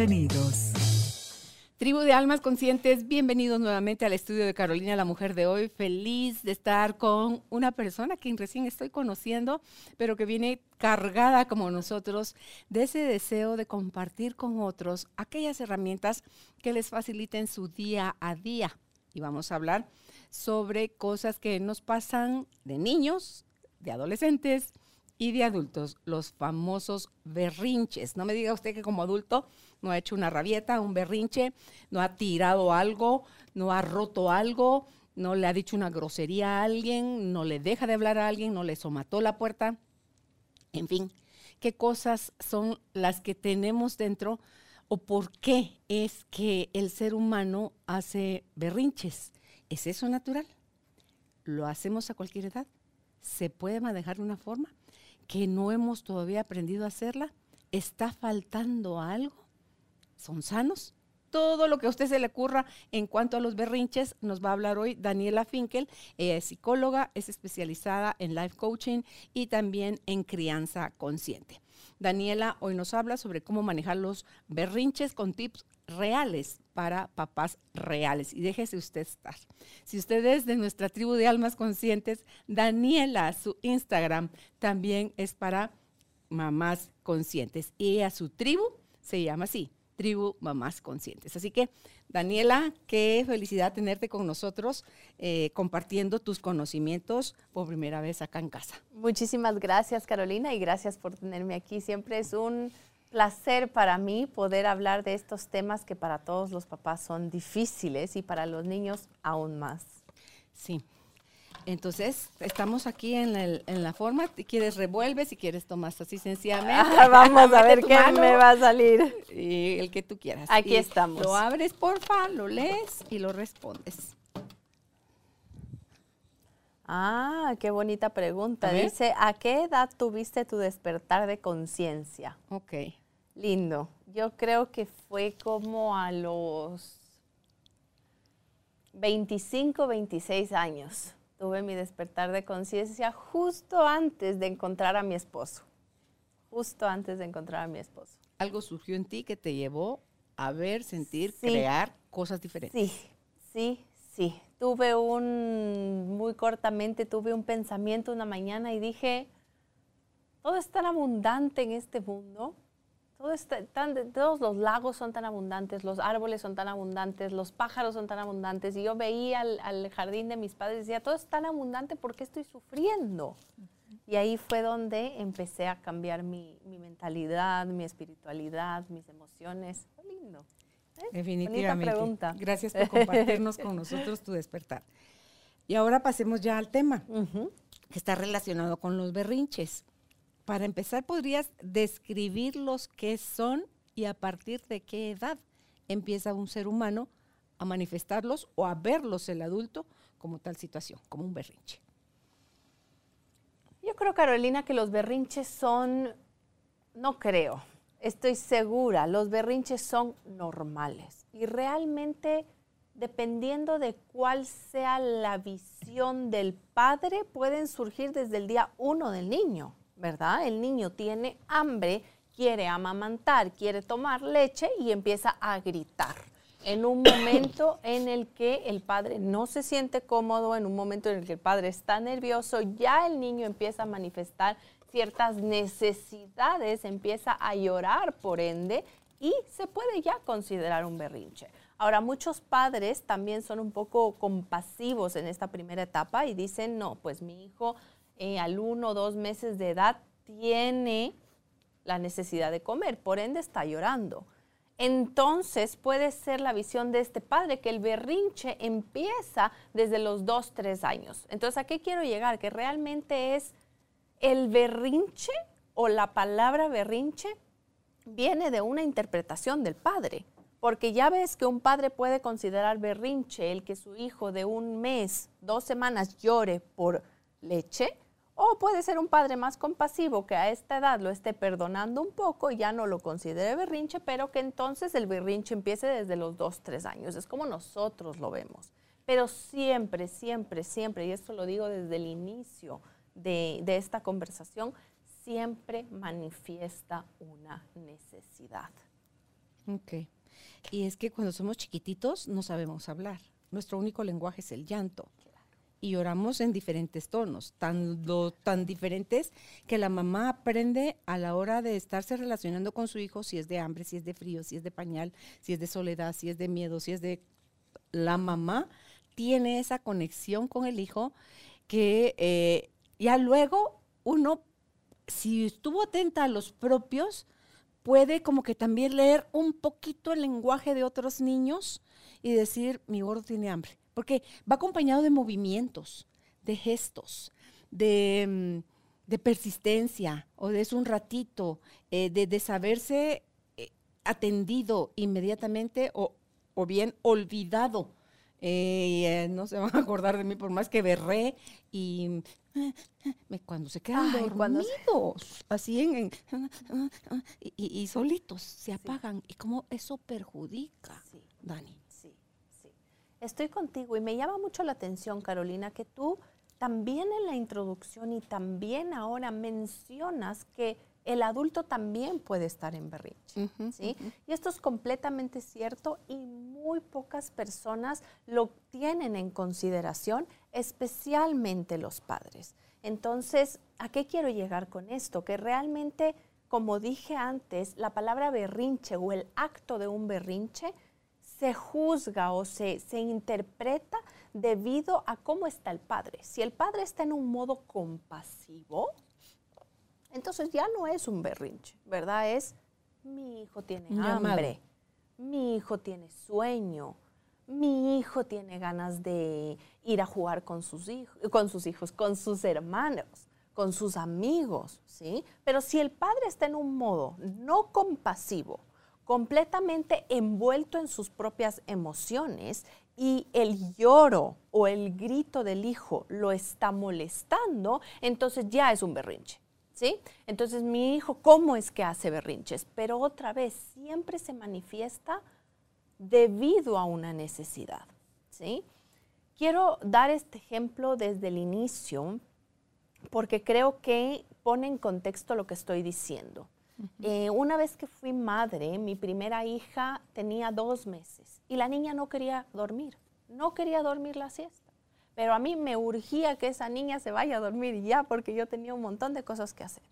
Bienvenidos. Tribu de Almas Conscientes, bienvenidos nuevamente al estudio de Carolina, la mujer de hoy. Feliz de estar con una persona que recién estoy conociendo, pero que viene cargada como nosotros de ese deseo de compartir con otros aquellas herramientas que les faciliten su día a día. Y vamos a hablar sobre cosas que nos pasan de niños, de adolescentes y de adultos, los famosos berrinches. No me diga usted que como adulto no ha hecho una rabieta, un berrinche, no ha tirado algo, no ha roto algo, no le ha dicho una grosería a alguien, no le deja de hablar a alguien, no le somató la puerta. En fin, ¿qué cosas son las que tenemos dentro o por qué es que el ser humano hace berrinches? ¿Es eso natural? ¿Lo hacemos a cualquier edad? ¿Se puede manejar de una forma que no hemos todavía aprendido a hacerla? ¿Está faltando algo? son sanos. Todo lo que a usted se le ocurra en cuanto a los berrinches nos va a hablar hoy Daniela Finkel. Ella es psicóloga, es especializada en life coaching y también en crianza consciente. Daniela hoy nos habla sobre cómo manejar los berrinches con tips reales para papás reales. Y déjese usted estar. Si usted es de nuestra tribu de almas conscientes, Daniela, su Instagram también es para mamás conscientes. Y a su tribu se llama así, tribu Mamás Conscientes. Así que, Daniela, qué felicidad tenerte con nosotros eh, compartiendo tus conocimientos por primera vez acá en casa. Muchísimas gracias, Carolina, y gracias por tenerme aquí. Siempre es un placer para mí poder hablar de estos temas que para todos los papás son difíciles y para los niños aún más. Sí, entonces, estamos aquí en, la forma. Si quieres, revuelve. Si quieres, tomas así sencillamente. Ah, vamos a ver qué me va a salir. Y el que tú quieras. Aquí estamos. Lo abres, porfa, lo lees y lo respondes. Ah, qué bonita pregunta. Dice, ¿a qué edad tuviste tu despertar de conciencia? Ok. Lindo. Yo creo que fue como a los 25, 26 años tuve mi despertar de conciencia justo antes de encontrar a mi esposo. Justo antes de encontrar a mi esposo. Algo surgió en ti que te llevó a ver, sentir, crear cosas diferentes. Sí, sí, sí. Tuve un, muy cortamente, tuve un pensamiento una mañana y dije, todo es tan abundante en este mundo todos los lagos son tan abundantes, los árboles son tan abundantes, los pájaros son tan abundantes. Y yo veía al, jardín de mis padres y decía, todo es tan abundante, ¿por qué estoy sufriendo? Y ahí fue donde empecé a cambiar mi, mentalidad, mi espiritualidad, mis emociones. Fue lindo. ¿Eh? Definitivamente. pregunta. Gracias por compartirnos con nosotros tu despertar. Y ahora pasemos ya al tema, que está relacionado con los berrinches para empezar, ¿podrías describir los que son y a partir de qué edad empieza un ser humano a manifestarlos o a verlos el adulto como tal situación, como un berrinche? Yo creo, Carolina, que los berrinches son, no creo, estoy segura, los berrinches son normales y realmente dependiendo de cuál sea la visión del padre, pueden surgir desde el día uno del niño. ¿Verdad? El niño tiene hambre, quiere amamantar, quiere tomar leche y empieza a gritar. En un momento en el que el padre no se siente cómodo, en un momento en el que el padre está nervioso, ya el niño empieza a manifestar ciertas necesidades, empieza a llorar por ende y se puede ya considerar un berrinche. Ahora, muchos padres también son un poco compasivos en esta primera etapa y dicen, no, pues mi hijo eh, al uno o dos meses de edad tiene la necesidad de comer, por ende está llorando. Entonces puede ser la visión de este padre que el berrinche empieza desde los dos, tres años. Entonces, ¿a qué quiero llegar? Que realmente es el berrinche o la palabra berrinche viene de una interpretación del padre. Porque ya ves que un padre puede considerar berrinche el que su hijo de un mes, dos semanas llore por leche, o puede ser un padre más compasivo que a esta edad lo esté perdonando un poco y ya no lo considere berrinche, pero que entonces el berrinche empiece desde los dos, tres años. Es como nosotros lo vemos. Pero siempre, siempre, siempre, y esto lo digo desde el inicio de, de esta conversación, siempre manifiesta una necesidad. Ok. Y es que cuando somos chiquititos no sabemos hablar. Nuestro único lenguaje es el llanto. Y lloramos en diferentes tonos, tan, tan diferentes que la mamá aprende a la hora de estarse relacionando con su hijo si es de hambre, si es de frío, si es de pañal, si es de soledad, si es de miedo, si es de... La mamá tiene esa conexión con el hijo que eh, ya luego uno, si estuvo atenta a los propios, puede como que también leer un poquito el lenguaje de otros niños y decir, mi gordo tiene hambre. Porque va acompañado de movimientos, de gestos, de, mm, persistencia, o de es un ratito, eh, de, saberse eh, atendido inmediatamente o, o bien olvidado eh, no se van a acordar de mí por más que berré y cuando se quedan dormidos, así en, y, solitos se apagan y cómo eso perjudica, Dani. Sí. Estoy contigo y me llama mucho la atención, Carolina, que tú también en la introducción y también ahora mencionas que el adulto también puede estar en berrinche. ¿sí? Y esto es completamente cierto y muy pocas personas lo tienen en consideración, especialmente los padres. Entonces, ¿a qué quiero llegar con esto? Que realmente, como dije antes, la palabra berrinche o el acto de un berrinche se juzga o se, se interpreta debido a cómo está el padre. Si el padre está en un modo compasivo, entonces ya no es un berrinche, ¿verdad? Es mi hijo tiene hambre, mi hijo tiene sueño, mi hijo tiene ganas de ir a jugar con sus hijos, con sus hijos, con sus hermanos, con sus amigos, ¿sí? Pero si el padre está en un modo no compasivo, completamente envuelto en sus propias emociones y el lloro o el grito del hijo lo está molestando, entonces ya es un berrinche. Entonces mi hijo, ¿cómo es que hace berrinches? Pero otra vez, siempre se manifiesta debido a una necesidad, ¿sí? Quiero dar este ejemplo desde el inicio porque creo que pone en contexto lo que estoy diciendo. Eh, una vez que fui madre, mi primera hija tenía dos meses y la niña no quería dormir, no quería dormir la siesta. Pero a mí me urgía que esa niña se vaya a dormir ya porque yo tenía un montón de cosas que hacer.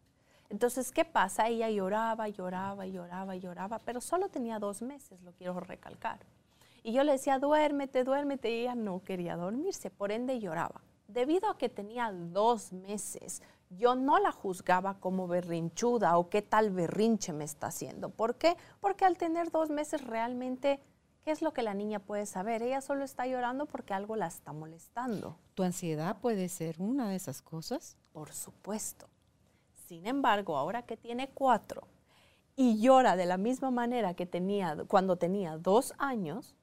Entonces, ¿qué pasa? Ella lloraba, lloraba, lloraba, lloraba, pero solo tenía dos meses, lo quiero recalcar. Y yo le decía, duérmete, duérmete, y ella no quería dormirse, por ende lloraba. Debido a que tenía dos meses, yo no la juzgaba como berrinchuda o qué tal berrinche me está haciendo. ¿Por qué? Porque al tener dos meses realmente ¿Qué es lo que la niña puede saber? Ella solo está llorando porque algo la está molestando. ¿Tu ansiedad puede ser una de esas cosas? Por supuesto. Sin embargo, ahora que tiene cuatro y llora de la misma manera que tenía cuando tenía dos años,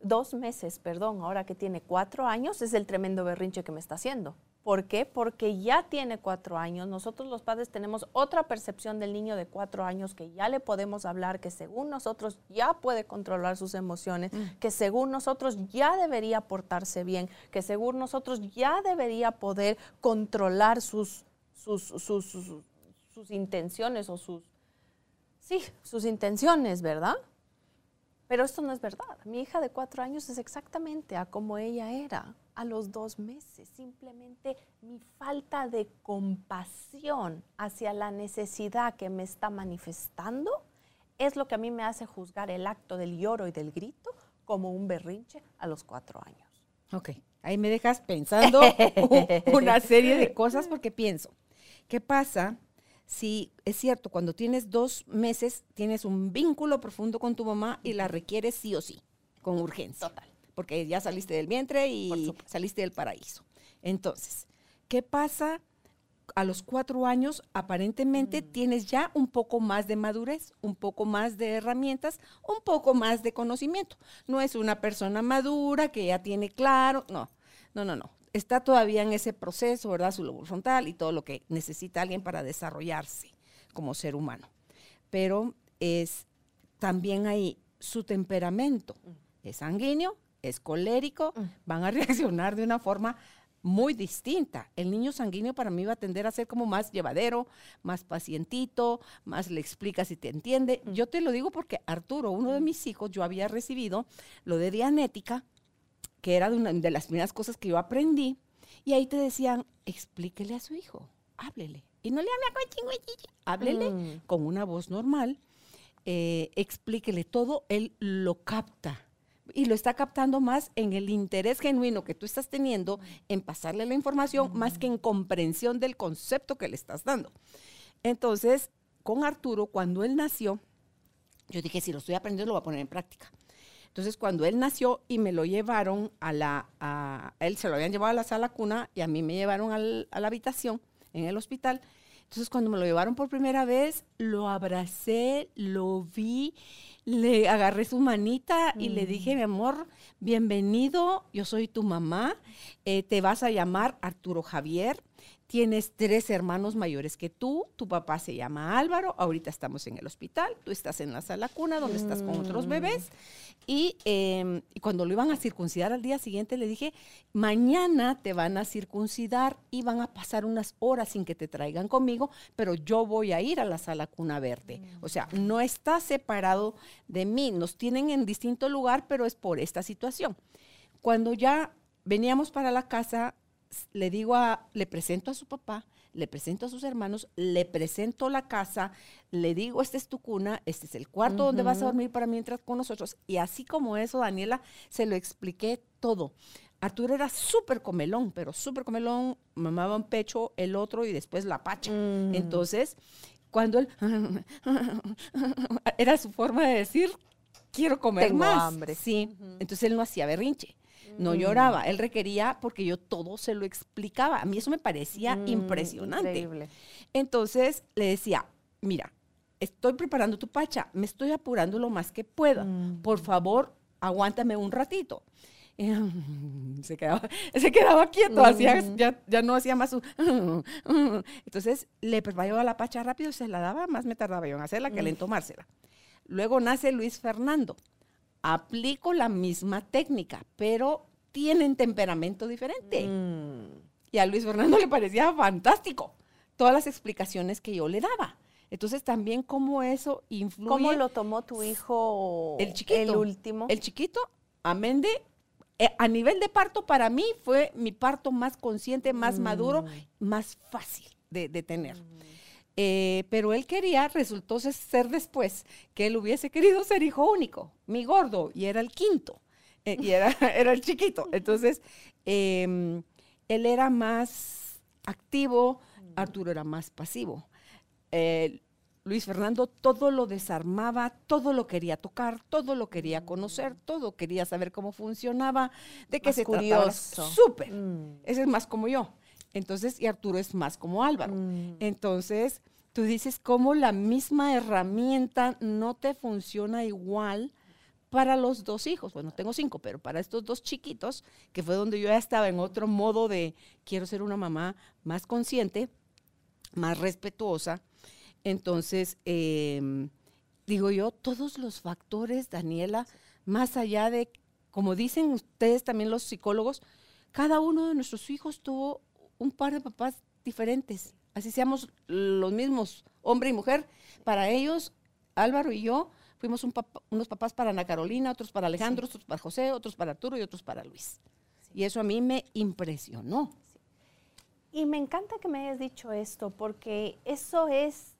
dos meses, perdón, ahora que tiene cuatro años, es el tremendo berrinche que me está haciendo. ¿Por qué? Porque ya tiene cuatro años. Nosotros los padres tenemos otra percepción del niño de cuatro años que ya le podemos hablar, que según nosotros ya puede controlar sus emociones, mm. que según nosotros ya debería portarse bien, que según nosotros ya debería poder controlar sus, sus, sus, sus intenciones o sus, sí, sus intenciones, ¿verdad? Pero esto no es verdad. Mi hija de cuatro años es exactamente a como ella era a los dos meses. Simplemente mi falta de compasión hacia la necesidad que me está manifestando es lo que a mí me hace juzgar el acto del lloro y del grito como un berrinche a los cuatro años. Ok, ahí me dejas pensando una serie de cosas porque pienso, ¿qué pasa si es cierto, cuando tienes dos meses tienes un vínculo profundo con tu mamá y la requieres sí o sí, con urgencia? Total porque ya saliste del vientre y saliste del paraíso. Entonces, ¿qué pasa a los cuatro años aparentemente Mm. tienes ya un poco más de madurez, un poco más de herramientas, un poco más de conocimiento. No es una persona madura que ya tiene claro, no, no, no, no. Está todavía en ese proceso, ¿verdad? Su lóbulo frontal y todo lo que necesita alguien para desarrollarse como ser humano. Pero es también ahí su temperamento. Es sanguíneo, es colérico, van a reaccionar de una forma muy distinta. El niño sanguíneo para mí va a tender a ser como más llevadero, más pacientito, más le explica si te entiende. Yo te lo digo porque Arturo, uno de mis hijos, yo había recibido lo de dianética, que era de, una, de las primeras cosas que yo aprendí, y ahí te decían, explíquele a su hijo, háblele. Y no le habla con chingüechichi, háblele Mm. con una voz normal, eh, explíquele todo, él lo capta. Y lo está captando más en el interés genuino que tú estás teniendo en pasarle la información, más que en comprensión del concepto que le estás dando. Entonces, con Arturo, cuando él nació, yo dije, si lo estoy aprendiendo, lo voy a poner en práctica. Entonces, cuando él nació y me lo llevaron a la, a, él se lo habían llevado a la sala cuna y a mí me llevaron al- a la habitación en el hospital. Entonces, cuando me lo llevaron por primera vez, lo abracé, lo vi, le agarré su manita y le dije, mi amor, bienvenido, yo soy tu mamá, eh, te vas a llamar Arturo Javier, tienes tres hermanos mayores que tú, tu papá se llama Álvaro, ahorita estamos en el hospital, tú estás en la sala cuna donde estás con otros bebés. Y, eh, y cuando lo iban a circuncidar al día siguiente, le dije, mañana te van a circuncidar y van a pasar unas horas sin que te traigan conmigo, pero yo voy a ir a la sala cuna verde. O sea, no está separado de mí, nos tienen en distinto lugar, pero es por esta situación. Cuando ya veníamos para la casa, le digo a, le presento a su papá, le presento a sus hermanos, le presento la casa, le digo, esta es tu cuna, este es el cuarto donde vas a dormir para mientras con nosotros. Y así como eso, Daniela, se lo expliqué todo. Arturo era súper comelón, pero súper comelón, mamaba un pecho, el otro y después la pacha. Entonces, cuando él, era su forma de decir, quiero comer Tengo más. hambre. Sí, entonces él no hacía berrinche. No lloraba, él requería porque yo todo se lo explicaba. A mí eso me parecía Mm, impresionante. Increíble. Entonces le decía, mira, estoy preparando tu pacha, me estoy apurando lo más que pueda. Mm. Por favor, aguántame un ratito. Se, quedaba, se quedaba quieto, hacía, ya, ya no hacía más su... Entonces le preparaba la pacha rápido y se la daba, más me tardaba yo en hacerla que él en tomársela. Luego nace Luis Fernando. Aplico la misma técnica, pero tienen temperamento diferente. Mm. Y a Luis Fernando le parecía fantástico todas las explicaciones que yo le daba. Entonces también cómo eso influye. ¿Cómo lo tomó tu hijo? El chiquito. El último. El chiquito, amén de, eh, a nivel de parto para mí fue mi parto más consciente, más maduro, más fácil de, de tener. Eh, pero él quería, resultó se- ser después, que él hubiese querido ser hijo único, mi gordo, y era el quinto, eh, y era, era el chiquito. Entonces, em, él era más activo, Arturo era más pasivo. Eh, Luis Fernando todo lo desarmaba, todo lo quería tocar, todo lo quería conocer, todo quería saber cómo funcionaba, de qué Más se trataba. curioso. Súper. Mm. Ese es más como yo. Entonces, y Arturo es más como Álvaro. Mm. Entonces, tú dices cómo la misma herramienta no te funciona igual para los dos hijos. Bueno, tengo cinco, pero para estos dos chiquitos, que fue donde yo ya estaba en otro modo de quiero ser una mamá más consciente, más respetuosa. Entonces, em, digo yo, todos los factores, Daniela, más allá de, como dicen ustedes también los psicólogos, cada uno de nuestros hijos tuvo un par de papás diferentes. Así seamos los mismos, hombre y mujer. Para ellos, Álvaro y yo fuimos un unos papás para Ana Carolina, otros para Alejandro, otros para José, otros para Arturo y otros para Luis. Y eso a mí me impresionó. Y me encanta que me hayas dicho esto, porque eso es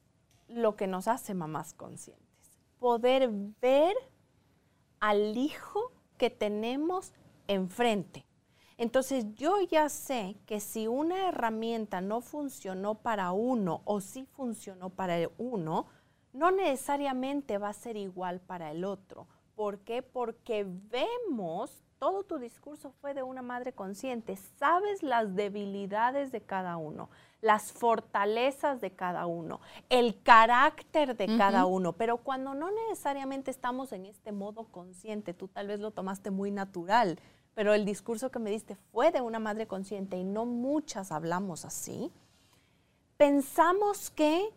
lo que nos hace mamás conscientes. Poder ver al hijo que tenemos enfrente. Entonces yo ya sé que si una herramienta no funcionó para uno o sí funcionó para el uno, no necesariamente va a ser igual para el otro. ¿Por qué? Porque vemos todo tu discurso fue de una madre consciente. Sabes las debilidades de cada uno, las fortalezas de cada uno, el carácter de cada uno, pero cuando no necesariamente estamos en este modo consciente, tú tal vez lo tomaste muy natural, pero el discurso que me diste fue de una madre consciente y no muchas hablamos así, pensamos que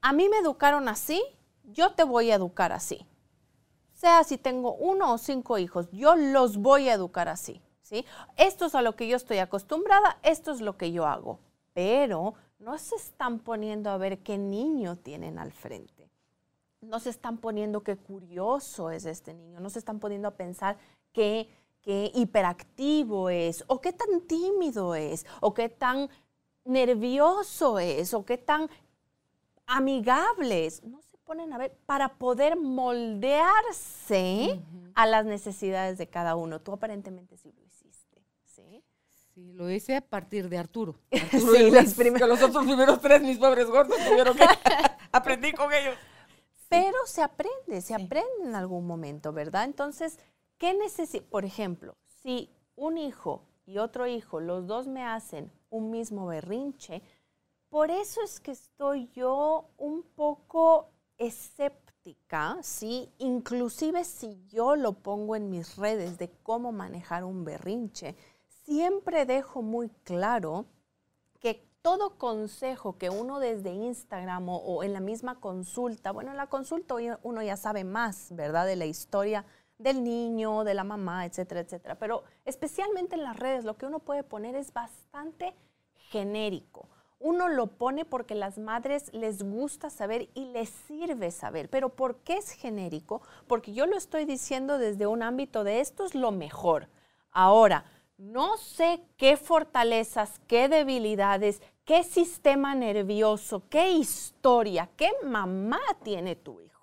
a mí me educaron así, yo te voy a educar así. Sea si tengo uno o cinco hijos, yo los voy a educar así. ¿sí? Esto es a lo que yo estoy acostumbrada, esto es lo que yo hago. Pero no se están poniendo a ver qué niño tienen al frente. No se están poniendo qué curioso es este niño. No se están poniendo a pensar qué, qué hiperactivo es, o qué tan tímido es, o qué tan nervioso es, o qué tan amigables, no se ponen a ver para poder moldearse a las necesidades de cada uno. Tú aparentemente sí lo hiciste, ¿sí? Sí, lo hice a partir de Arturo. sí, los, primeros. los otros primeros tres, mis pobres gordos, tuvieron que aprendí con ellos. Pero se aprende, se aprende en algún momento, ¿verdad? Entonces, ¿qué necesito? Por ejemplo, si un hijo y otro hijo, los dos me hacen un mismo berrinche, por eso es que estoy yo un poco escéptica, ¿sí? Inclusive si yo lo pongo en mis redes de cómo manejar un berrinche, siempre dejo muy claro que todo consejo que uno desde Instagram o, en la misma consulta, bueno, en la consulta uno ya sabe más, ¿verdad? De la historia del niño, de la mamá, etcétera, etcétera. Pero especialmente en las redes lo que uno puede poner es bastante genérico uno lo pone porque las madres les gusta saber y les sirve saber. Pero ¿por qué es genérico? Porque yo lo estoy diciendo desde un ámbito de esto es lo mejor. Ahora, no sé qué fortalezas, qué debilidades, qué sistema nervioso, qué historia, qué mamá tiene tu hijo.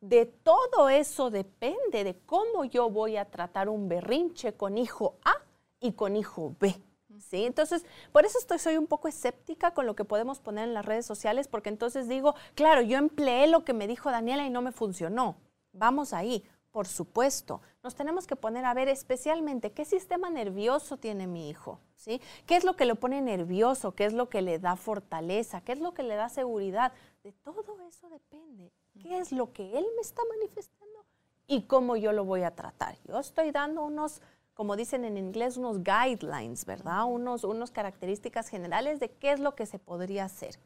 De todo eso depende de cómo yo voy a tratar un berrinche con hijo A y con hijo B. ¿sí? Entonces, por eso estoy, soy un poco escéptica con lo que podemos poner en las redes sociales, porque entonces digo, claro, yo empleé lo que me dijo Daniela y no me funcionó. Vamos ahí, por supuesto. Nos tenemos que poner a ver especialmente qué sistema nervioso tiene mi hijo, ¿sí? ¿Qué es lo que lo pone nervioso? ¿Qué es lo que le da fortaleza? ¿Qué es lo que le da seguridad? De todo eso depende. ¿Qué es lo que él me está manifestando? Y cómo yo lo voy a tratar. Yo estoy dando unos como dicen en inglés, unos guidelines, ¿verdad? Unos, unos características generales de qué es lo que se podría hacer.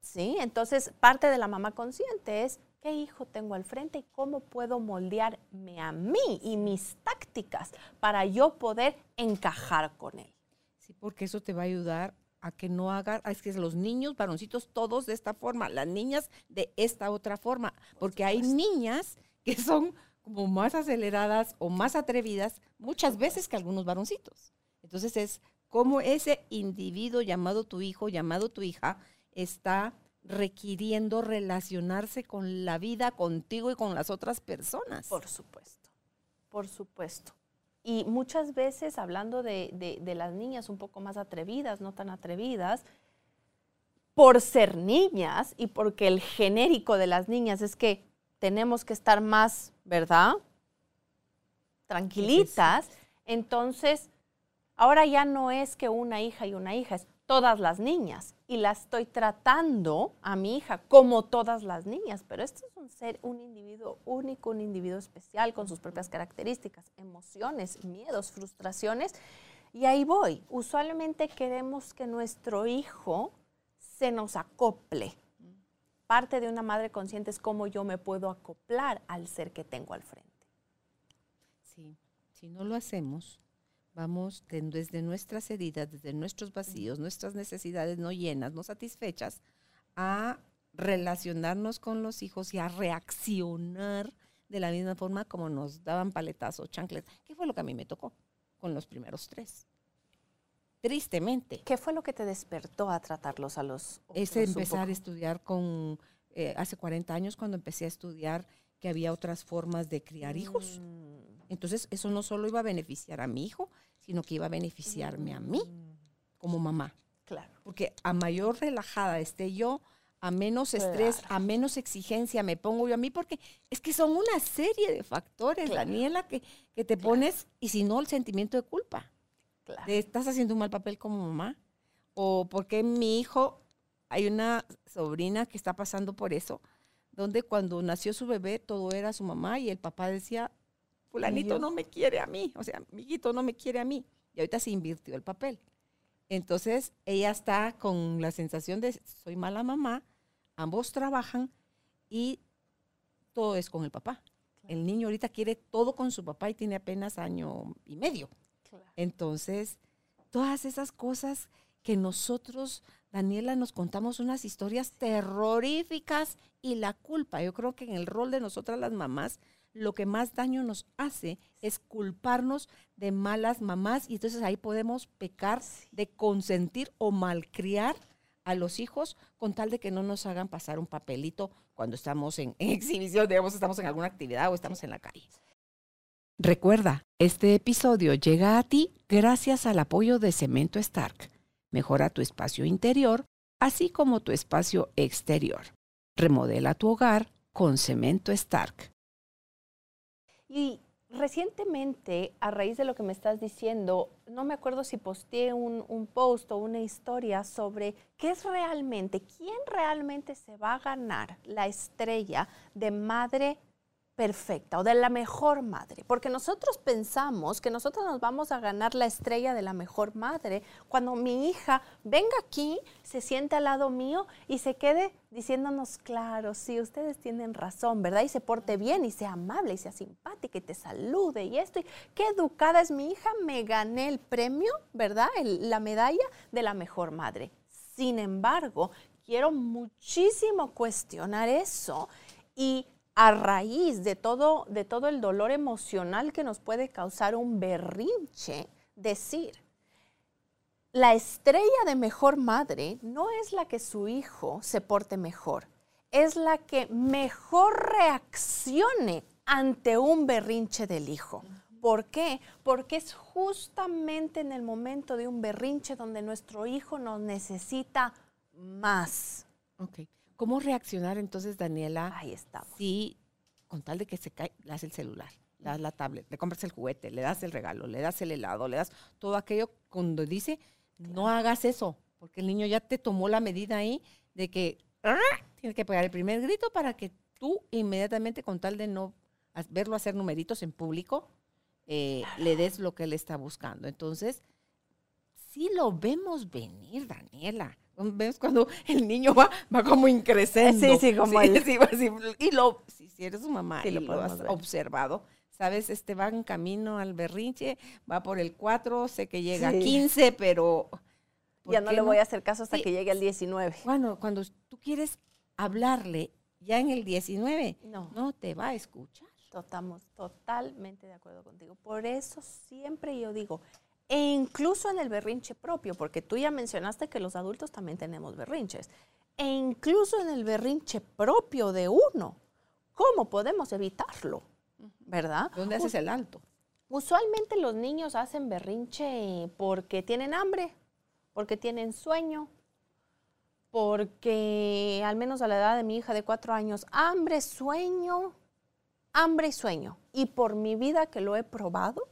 ¿Sí? Entonces, parte de la mamá consciente es qué hijo tengo al frente y cómo puedo moldearme a mí y mis tácticas para yo poder encajar con él. Sí, porque eso te va a ayudar a que no haga, es que los niños, varoncitos, todos de esta forma, las niñas de esta otra forma, porque hay niñas que son como más aceleradas o más atrevidas muchas veces que algunos varoncitos. Entonces es como ese individuo llamado tu hijo, llamado tu hija, está requiriendo relacionarse con la vida, contigo y con las otras personas. Por supuesto, por supuesto. Y muchas veces, hablando de, de, las niñas un poco más atrevidas, no tan atrevidas, por ser niñas y porque el genérico de las niñas es que tenemos que estar más, ¿verdad? Tranquilitas. Entonces, ahora ya no es que una hija y una hija, es todas las niñas. Y la estoy tratando a mi hija como todas las niñas. Pero este es un ser, un individuo único, un individuo especial con sus propias características, emociones, miedos, frustraciones. Y ahí voy. Usualmente queremos que nuestro hijo se nos acople parte de una madre consciente es cómo yo me puedo acoplar al ser que tengo al frente. Sí, si no lo hacemos, vamos desde nuestras heridas, desde nuestros vacíos, nuestras necesidades no llenas, no satisfechas, a relacionarnos con los hijos y a reaccionar de la misma forma como nos daban paletazos, chancles. ¿Qué fue lo que a mí me tocó con los primeros tres? tristemente. ¿Qué fue lo que te despertó a tratarlos a los Es empezar a estudiar con, eh, hace 40 años cuando empecé a estudiar que había otras formas de criar hijos. Mm. Entonces, eso no solo iba a beneficiar a mi hijo, sino que iba a beneficiarme a mí mm. como mamá. Claro. Porque a mayor relajada esté yo, a menos estrés, a menos exigencia me pongo yo a mí, porque es que son una serie de factores, Claro. Daniela, que, que te pones, y si no, el sentimiento de culpa. Claro. de estás haciendo un mal papel como mamá, o porque mi hijo, hay una sobrina que está pasando por eso, donde cuando nació su bebé todo era su mamá y el papá decía, fulanito no me quiere a mí, o sea, mi hijito no me quiere a mí. Y ahorita se invirtió el papel. Entonces ella está con la sensación de soy mala mamá, ambos trabajan y todo es con el papá. El niño ahorita quiere todo con su papá y tiene apenas año y medio. Claro. Entonces, todas esas cosas que nosotros, Daniela, nos contamos unas historias terroríficas y la culpa. Yo creo que en el rol de nosotras las mamás, lo que más daño nos hace es culparnos de malas mamás y entonces ahí podemos pecar de consentir o malcriar a los hijos con tal de que no nos hagan pasar un papelito cuando estamos en, en exhibición, digamos, estamos en alguna actividad o estamos en la calle. Recuerda, este episodio llega a ti gracias al apoyo de Cemento Stark. Mejora tu espacio interior, así como tu espacio exterior. Remodela tu hogar con Cemento Stark. Y recientemente, a raíz de lo que me estás diciendo, no me acuerdo si posteé un, post o una historia sobre qué es realmente, quién realmente se va a ganar la estrella de madre perfecta o de la mejor madre. Porque nosotros pensamos que nosotros nos vamos a ganar la estrella de la mejor madre cuando mi hija venga aquí, se siente al lado mío y se quede diciéndonos, claro, sí, ustedes tienen razón, ¿verdad? Y se porte bien y sea amable y sea simpática y te salude y esto. Y qué educada es mi hija, me gané el premio, ¿verdad? El- la medalla de la mejor madre. Sin embargo, quiero muchísimo cuestionar eso y a raíz de todo, de todo el dolor emocional que nos puede causar un berrinche, decir, la estrella de mejor madre no es la que su hijo se porte mejor, es la que mejor reaccione ante un berrinche del hijo. ¿Por qué? Porque es justamente en el momento de un berrinche donde nuestro hijo nos necesita más. Ok. ¿Cómo reaccionar entonces, Daniela, Ahí estamos. si con tal de que se cae, le das el celular, le das la tablet, le compras el juguete, le das el regalo, le das el helado, le das todo aquello cuando dice, no hagas eso, porque el niño ya te tomó la medida ahí de que ¡ah! tiene que pegar el primer grito para que tú inmediatamente, con tal de no verlo hacer numeritos en público, eh, le des lo que él está buscando. Entonces, sí lo vemos venir, Daniela. ¿Ves cuando el niño va, va como increciendo? Sí, sí, como el- sí. Y lo, si, eres su mamá y lo lo, has ver. observado, sabes, este va en camino al berrinche, va por el 4, sé que llega a 15, pero... ¿por Ya no le voy a hacer caso hasta que llegue al 19. Bueno, cuando tú quieres hablarle ya en el 19, No. no te va a escuchar. Estamos totalmente de acuerdo contigo. Por eso siempre yo digo, e incluso en el berrinche propio, porque tú ya mencionaste que los adultos también tenemos berrinches, e incluso en el berrinche propio de uno, ¿cómo podemos evitarlo? ¿Verdad? ¿Dónde haces el alto? Usualmente los niños hacen berrinche porque tienen hambre, porque tienen sueño, porque al menos a la edad de mi hija de cuatro años, hambre, sueño, hambre y sueño. Y por mi vida que lo he probado,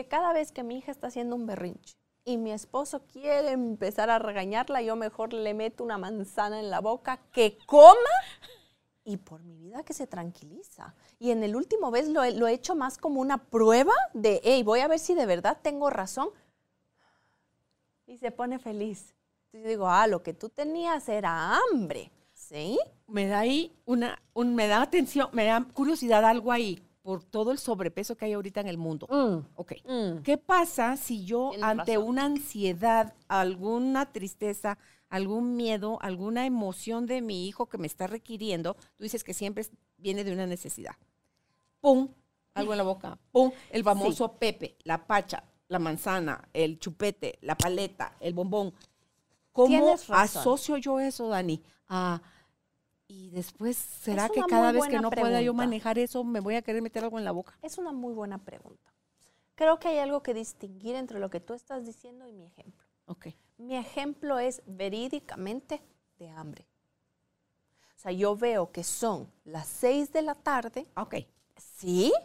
que cada vez que mi hija está haciendo un berrinche y mi esposo quiere empezar a regañarla, yo mejor le meto una manzana en la boca, que coma y por mi vida que se tranquiliza. Y en el último vez lo he, hecho más como una prueba de, hey, voy a ver si de verdad tengo razón. Y se pone feliz. Entonces digo, ah, lo que tú tenías era hambre, ¿sí? me da ahí una, un- me da atención, me da curiosidad algo ahí por todo el sobrepeso que hay ahorita en el mundo. Ok. Mm. ¿Qué pasa si yo Tienes ante razón. una ansiedad, alguna tristeza, algún miedo, alguna emoción de mi hijo que me está requiriendo, tú dices que siempre viene de una necesidad? ¡Pum! Algo en la boca. ¡Pum! El famoso pepe, la pacha, la manzana, el chupete, la paleta, el bombón. ¿Cómo Tienes razón. asocio yo eso, Dani? Ah, y después, ¿será que cada vez que no pueda yo pregunta. manejar eso, me voy a querer meter algo en la boca? Es una muy buena pregunta. Creo que hay algo que distinguir entre lo que tú estás diciendo y mi ejemplo. Ok. Mi ejemplo es verídicamente de hambre. O sea, yo veo que son las 6 de la tarde. Ok. Sí.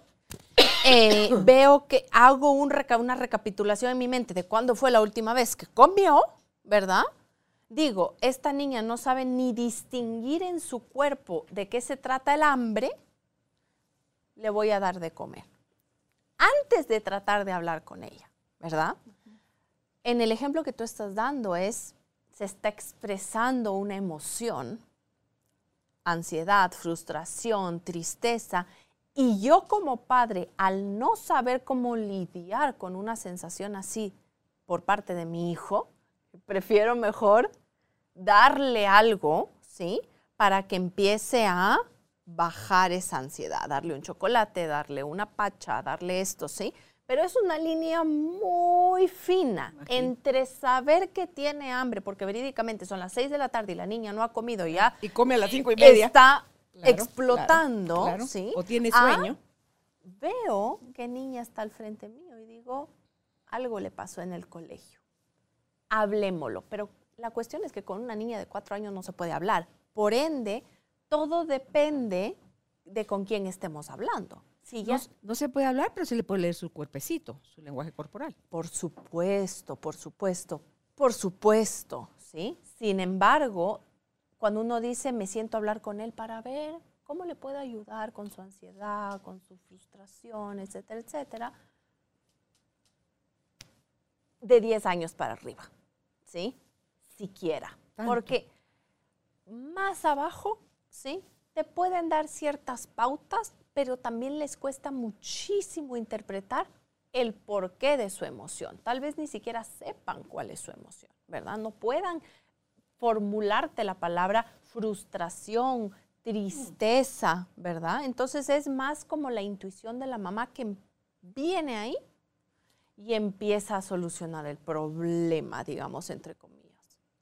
Eh, veo que hago un reca- una recapitulación en mi mente de cuándo fue la última vez que comió, ¿verdad? Digo, esta niña no sabe ni distinguir en su cuerpo de qué se trata el hambre, le voy a dar de comer. Antes de tratar de hablar con ella, ¿verdad? En el ejemplo que tú estás dando es, se está expresando una emoción, ansiedad, frustración, tristeza, y yo como padre, al no saber cómo lidiar con una sensación así por parte de mi hijo, prefiero mejor darle algo, ¿sí? Para que empiece a bajar esa ansiedad, darle un chocolate, darle una pacha, darle esto, ¿sí? Pero es una línea muy fina entre saber que tiene hambre, porque verídicamente son las seis de la tarde y la niña no ha comido ya, Y come a las cinco y media. está Claro, explotando, claro, claro. ¿sí? O tiene sueño. veo que niña está al frente mío y digo, algo le pasó en el colegio. Hablémoslo. Pero la cuestión es que con una niña de cuatro años no se puede hablar. Por ende, todo depende de con quién estemos hablando. Si ya, No, no se puede hablar, pero se le puede leer su cuerpecito, su lenguaje corporal. por supuesto, por supuesto, por supuesto, ¿sí? Sin embargo, cuando uno dice, me siento a hablar con él para ver cómo le puedo ayudar con su ansiedad, con su frustración, etcétera, etcétera, de 10 años para arriba, ¿sí? Siquiera. Tanto. Porque más abajo, ¿sí? Te pueden dar ciertas pautas, pero también les cuesta muchísimo interpretar el porqué de su emoción. Tal vez ni siquiera sepan cuál es su emoción, ¿verdad? No puedan formularte la palabra frustración, tristeza, ¿verdad? Entonces es más como la intuición de la mamá que viene ahí y empieza a solucionar el problema, digamos, entre comillas.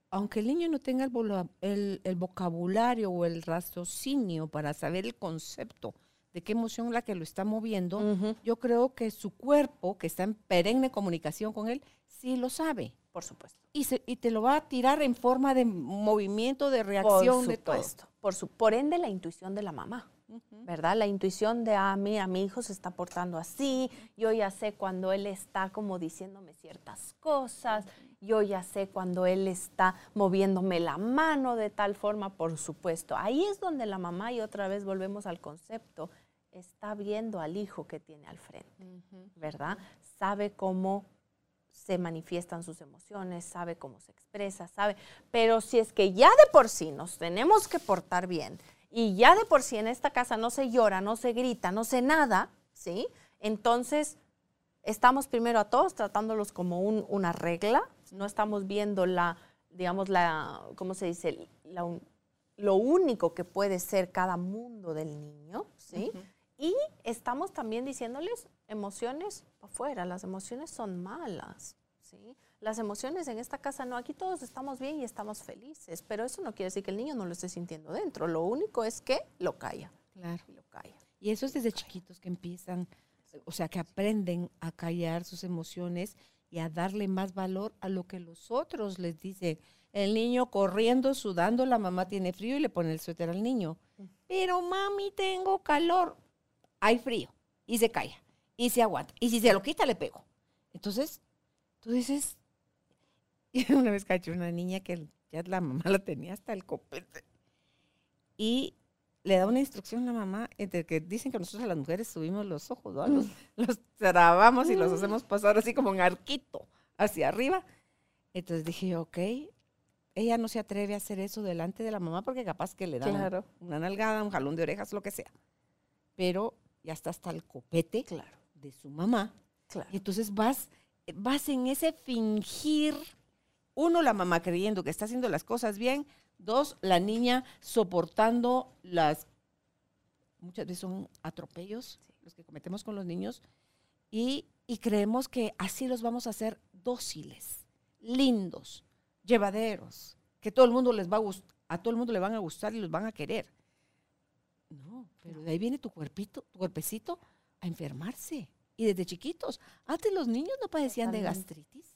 Aunque el niño no tenga el, vola- el- el vocabulario o el raciocinio para saber el concepto de qué emoción la que lo está moviendo, yo creo que su cuerpo, que está en perenne comunicación con él, sí lo sabe. Por supuesto. Y, se- y te lo va a tirar en forma de movimiento, de Por reacción, de todo. supuesto. Por, su, por ende, la intuición de la mamá. ¿Verdad? La intuición de, ah, mira, mi hijo se está portando así, yo ya sé cuando él está como diciéndome ciertas cosas, yo ya sé cuando él está moviéndome la mano de tal forma, por supuesto. Ahí es donde la mamá, y otra vez volvemos al concepto, está viendo al hijo que tiene al frente, ¿verdad? Sabe cómo se manifiestan sus emociones, sabe cómo se expresa, sabe. Pero si es que ya de por sí nos tenemos que portar bien y ya de por sí en esta casa no se llora, no se grita, no se nada, ¿sí? Entonces estamos primero a todos tratándolos como un- una regla, no estamos viendo la, digamos, la, ¿cómo se dice? La lo único que puede ser cada mundo del niño, ¿sí? Y estamos también diciéndoles emociones afuera, las emociones son malas, ¿sí? Las emociones en esta casa no, aquí todos estamos bien y estamos felices, pero eso no quiere decir que el niño no lo esté sintiendo dentro, lo único es que lo calla, Claro. y lo calla. Y eso es desde chiquitos que empiezan, o sea, que aprenden a callar sus emociones y a darle más valor a lo que los otros les dicen. El niño corriendo, sudando, la mamá tiene frío y le pone el suéter al niño. Pero mami, tengo calor. Hay frío. Y se calla. Y se aguanta. Y si se lo quita, le pego. Entonces, tú dices, y una vez caché una niña que ya la mamá la tenía hasta el copete. Y le da una instrucción a la mamá, entre que dicen que nosotros a las mujeres subimos los ojos, ¿no? los, los trabamos y los hacemos pasar así como en arquito hacia arriba. Entonces dije, ok, ella no se atreve a hacer eso delante de la mamá porque capaz que le dan Claro. una nalgada, un jalón de orejas, lo que sea. Pero ya está hasta el copete Claro, de su mamá. claro. Y entonces vas, vas en ese fingir, uno, la mamá creyendo que está haciendo las cosas bien, dos, la niña soportando las, muchas veces son atropellos los que cometemos con los niños, y, y creemos que así los vamos a hacer dóciles, lindos, llevaderos, que todo el mundo les va a gust- a todo el mundo le van a gustar y los van a querer. No, pero de ahí viene tu cuerpito, tu cuerpecito a enfermarse. Y desde chiquitos. Antes los niños no padecían de gastritis.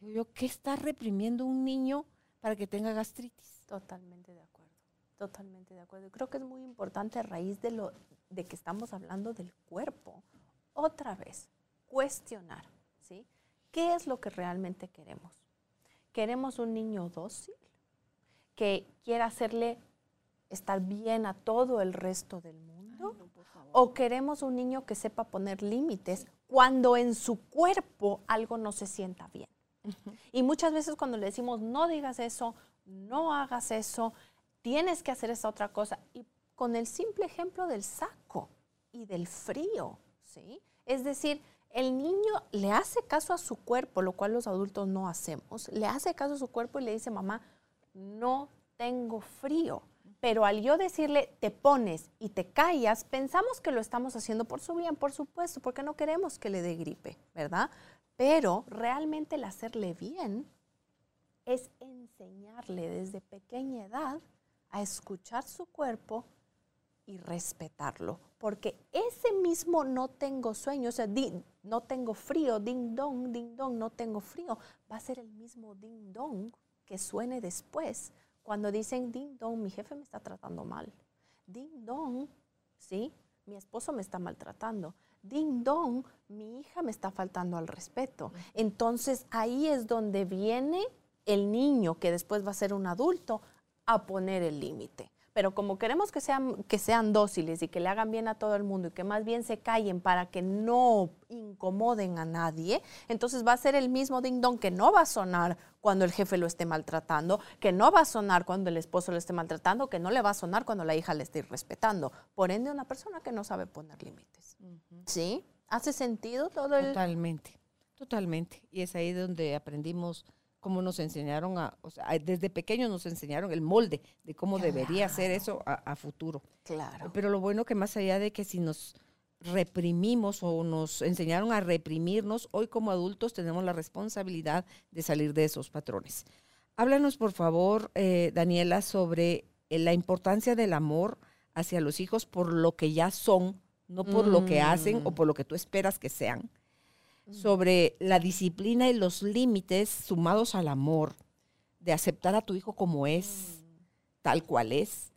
Digo yo, ¿qué está reprimiendo un niño para que tenga gastritis? Totalmente de acuerdo. Totalmente de acuerdo. Creo que es muy importante a raíz de lo de que estamos hablando del cuerpo, otra vez, cuestionar, ¿sí? ¿Qué es lo que realmente queremos? ¿Queremos un niño dócil que quiera hacerle estar bien a todo el resto del mundo? ¿O queremos un niño que sepa poner límites cuando en su cuerpo algo no se sienta bien? Y muchas veces cuando le decimos, no digas eso, no hagas eso, tienes que hacer esa otra cosa. Y con el simple ejemplo del saco y del frío, ¿sí? Es decir, el niño le hace caso a su cuerpo, lo cual los adultos no hacemos. Le hace caso a su cuerpo y le dice, mamá, no tengo frío. Pero al yo decirle, te pones y te callas, pensamos que lo estamos haciendo por su bien, por supuesto, porque no queremos que le dé gripe, ¿verdad? Pero realmente el hacerle bien es enseñarle desde pequeña edad a escuchar su cuerpo y respetarlo. Porque ese mismo no tengo sueño, o sea, no tengo frío, ding dong, ding dong, no tengo frío, va a ser el mismo ding dong que suene después cuando dicen ding dong, mi jefe me está tratando mal. Ding dong, ¿sí? Mi esposo me está maltratando. Ding dong, mi hija me está faltando al respeto. Entonces ahí es donde viene el niño, que después va a ser un adulto, a poner el límite. Pero como queremos que sean, que sean dóciles y que le hagan bien a todo el mundo y que más bien se callen para que no incomoden a nadie, entonces va a ser el mismo ding dong que no va a sonar cuando el jefe lo esté maltratando, que no va a sonar cuando el esposo lo esté maltratando, que no le va a sonar cuando la hija le esté respetando. Por ende, una persona que no sabe poner límites. ¿Sí? ¿Hace sentido todo el...? Totalmente, totalmente. Y es ahí donde aprendimos cómo nos enseñaron a, o sea, desde pequeños nos enseñaron el molde de cómo debería ser eso a, futuro. Claro. Pero lo bueno que más allá de que si nos reprimimos o nos enseñaron a reprimirnos, hoy como adultos tenemos la responsabilidad de salir de esos patrones. Háblanos, por favor, eh, Daniela, sobre eh, la importancia del amor hacia los hijos por lo que ya son, no por lo que hacen o mm. por lo que tú esperas que sean sobre la disciplina y los límites sumados al amor, de aceptar a tu hijo como es, tal cual es,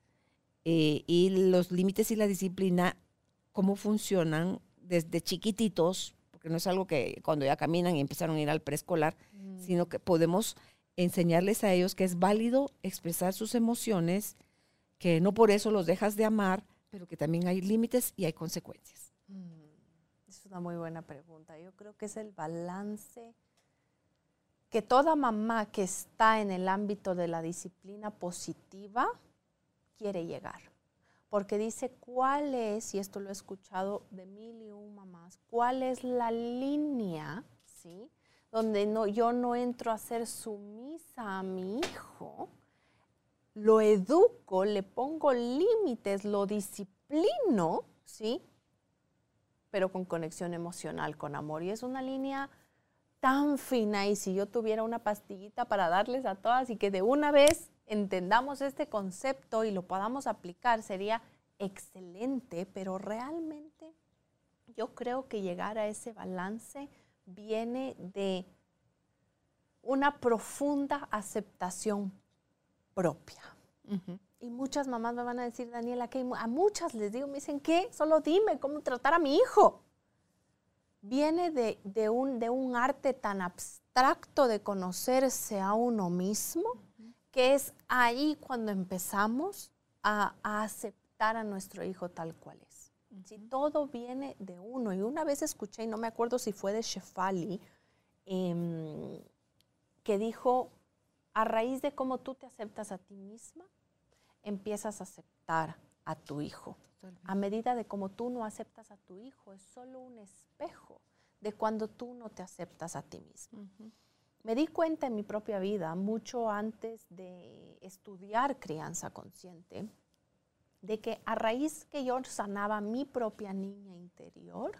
eh, y los límites y la disciplina, cómo funcionan desde chiquititos, porque no es algo que cuando ya caminan y empezaron a ir al preescolar, sino que podemos enseñarles a ellos que es válido expresar sus emociones, que no por eso los dejas de amar, pero que también hay límites y hay consecuencias una muy buena pregunta. Yo creo que es el balance que toda mamá que está en el ámbito de la disciplina positiva quiere llegar. Porque dice cuál es, y esto lo he escuchado de mil y un mamás, cuál es la línea, ¿sí? Donde no, yo no entro a ser sumisa a mi hijo, lo educo, le pongo límites, lo disciplino, ¿sí? Pero con conexión emocional, con amor. Y es una línea tan fina y si yo tuviera una pastillita para darles a todas y que de una vez entendamos este concepto y lo podamos aplicar, sería excelente, pero realmente yo creo que llegar a ese balance viene de una profunda aceptación propia. Y muchas mamás me van a decir, Daniela, que a muchas les digo, me dicen, ¿qué? Solo dime cómo tratar a mi hijo. Viene de, un, de un arte tan abstracto de conocerse a uno mismo, que es ahí cuando empezamos a, aceptar a nuestro hijo tal cual es. Si todo viene de uno. Y una vez escuché, y no me acuerdo si fue de Shefali, em, que dijo, a raíz de cómo tú te aceptas a ti misma, empiezas a aceptar a tu hijo. A medida de cómo tú no aceptas a tu hijo, es solo un espejo de cuando tú no te aceptas a ti mismo. Me di cuenta en mi propia vida, mucho antes de estudiar crianza consciente, de que a raíz que yo sanaba mi propia niña interior,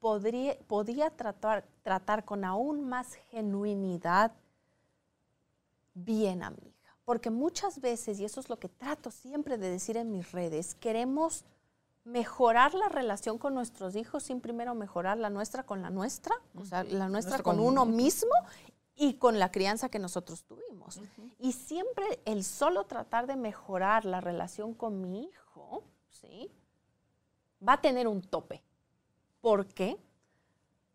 podría, podía tratar, tratar con aún más genuinidad bien a mí porque muchas veces, y eso es lo que trato siempre de decir en mis redes, queremos mejorar la relación con nuestros hijos sin primero mejorar la nuestra con la nuestra, o sea, la nuestra con, uno mismo, y con la crianza que nosotros tuvimos. Y siempre el solo tratar de mejorar la relación con mi hijo, ¿sí? Va a tener un tope. ¿Por qué?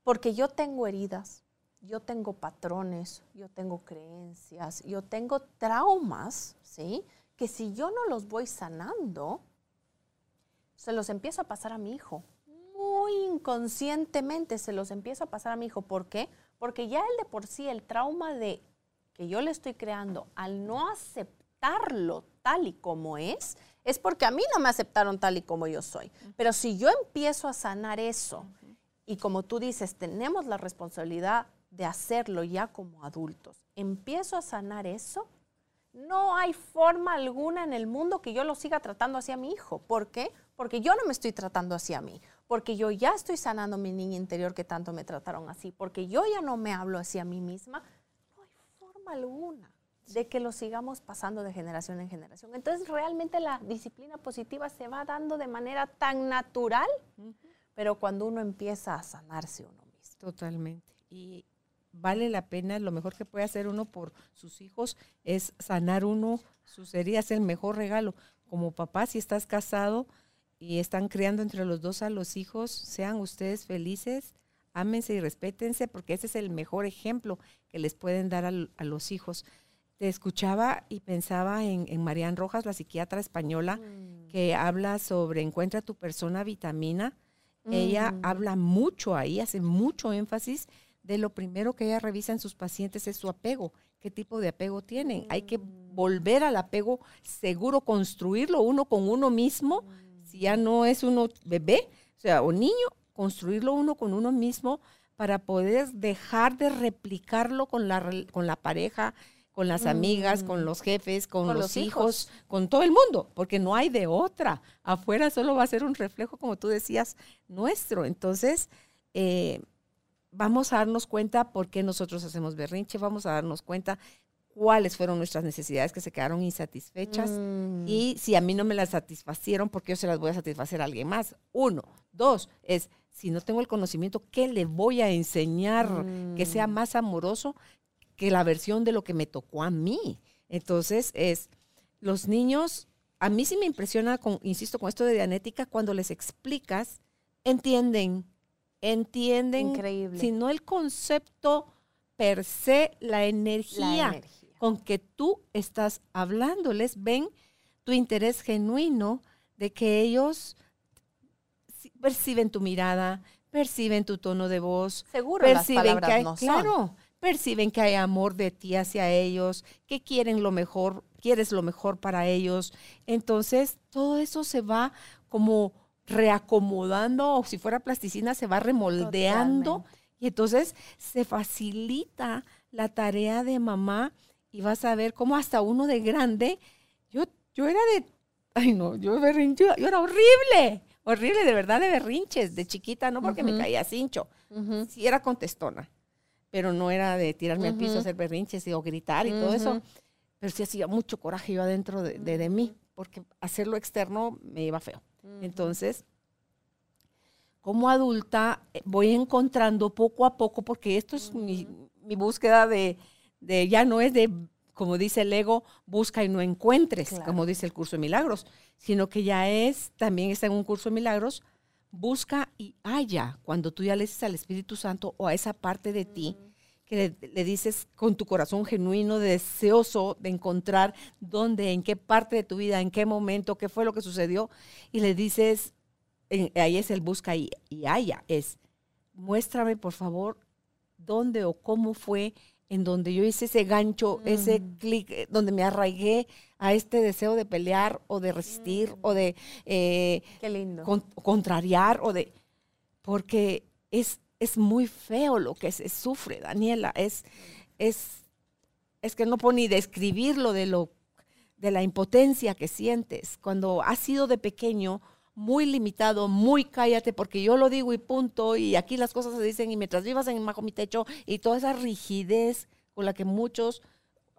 Porque yo tengo heridas, yo tengo patrones, yo tengo creencias, yo tengo traumas, ¿sí? Que si yo no los voy sanando, se los empiezo a pasar a mi hijo. Muy inconscientemente se los empiezo a pasar a mi hijo. ¿Por qué? Porque ya el de por sí, el trauma de que yo le estoy creando, al no aceptarlo tal y como es, es porque a mí no me aceptaron tal y como yo soy. Pero si yo empiezo a sanar eso, y como tú dices, tenemos la responsabilidad de hacerlo ya como adultos, empiezo a sanar eso, no hay forma alguna en el mundo que yo lo siga tratando hacia mi hijo. ¿Por qué? Porque yo no me estoy tratando hacia mí, porque yo ya estoy sanando mi niña interior que tanto me trataron así, porque yo ya no me hablo hacia mí misma. No hay forma alguna de que lo sigamos pasando de generación en generación. Entonces realmente la disciplina positiva se va dando de manera tan natural, pero cuando uno empieza a sanarse uno mismo. Totalmente. Y vale la pena, lo mejor que puede hacer uno por sus hijos es sanar uno sus heridas, el mejor regalo. Como papá, si estás casado y están criando entre los dos a los hijos, sean ustedes felices, ámense y respétense, porque ese es el mejor ejemplo que les pueden dar a, los hijos. Te escuchaba y pensaba en, en Marian Rojas, la psiquiatra española, mm. que habla sobre encuentra tu persona vitamina. Ella mm. habla mucho ahí, hace mucho énfasis de lo primero que ella revisa en sus pacientes es su apego, qué tipo de apego tienen. Hay que mm. volver al apego seguro, construirlo uno con uno mismo, si ya no es uno bebé, o sea, o niño, construirlo uno con uno mismo para poder dejar de replicarlo con la, con la pareja, con las amigas, con mm. los jefes, con, los, hijos, con todo el mundo, porque no hay de otra. Afuera solo va a ser un reflejo, como tú decías, nuestro. Entonces, eh, vamos a darnos cuenta por qué nosotros hacemos berrinche, vamos a darnos cuenta cuáles fueron nuestras necesidades que se quedaron insatisfechas mm. y si a mí no me las satisfacieron, ¿por qué yo se las voy a satisfacer a alguien más? Uno. Dos, es si no tengo el conocimiento, ¿qué le voy a enseñar que sea mm. más amoroso que la versión de lo que me tocó a mí? Entonces, es los niños, a mí sí me impresiona, con, insisto, con esto de dianética, cuando les explicas, entienden entienden, si no el concepto per se, la energía, con que tú estás hablándoles, ven tu interés genuino de que ellos perciben tu mirada, perciben tu tono de voz, Seguro perciben que hay, claro, perciben que hay amor de ti hacia ellos, que quieren lo mejor, quieres lo mejor para ellos. Entonces, todo eso se va como reacomodando o si fuera plasticina se va remoldeando. Y entonces se facilita la tarea de mamá y vas a ver cómo hasta uno de grande, yo, yo era de, ay no, yo berrinche, yo era horrible, horrible, de verdad de berrinches, de chiquita, no porque me caía cincho, sí era contestona, pero no era de tirarme al piso, hacer berrinches o gritar y todo eso, pero sí hacía mucho coraje yo adentro de, de mí, porque hacerlo externo me iba feo. Entonces, como adulta eh, voy encontrando poco a poco, porque esto es mi, búsqueda de, ya no es de, como dice el ego, busca y no encuentres, como dice el curso de milagros, sino que ya es, también está en un curso de milagros, busca y haya, cuando tú ya le dices al Espíritu Santo o a esa parte de ti, que le, dices con tu corazón genuino, deseoso de encontrar dónde, en qué parte de tu vida, en qué momento, qué fue lo que sucedió, y le dices, ahí es el busca y, haya, es muéstrame por favor dónde o cómo fue en donde yo hice ese gancho, ese mm. clic, eh, donde me arraigué a este deseo de pelear o de resistir o de eh, contrariar o de... Porque es es muy feo lo que se sufre, Daniela. Es, es, es que no puedo ni describirlo de, lo, de la impotencia que sientes cuando has sido de pequeño muy limitado, muy cállate, porque yo lo digo y punto, y aquí las cosas se dicen, y mientras vivas en bajo mi techo, y toda esa rigidez con la que muchos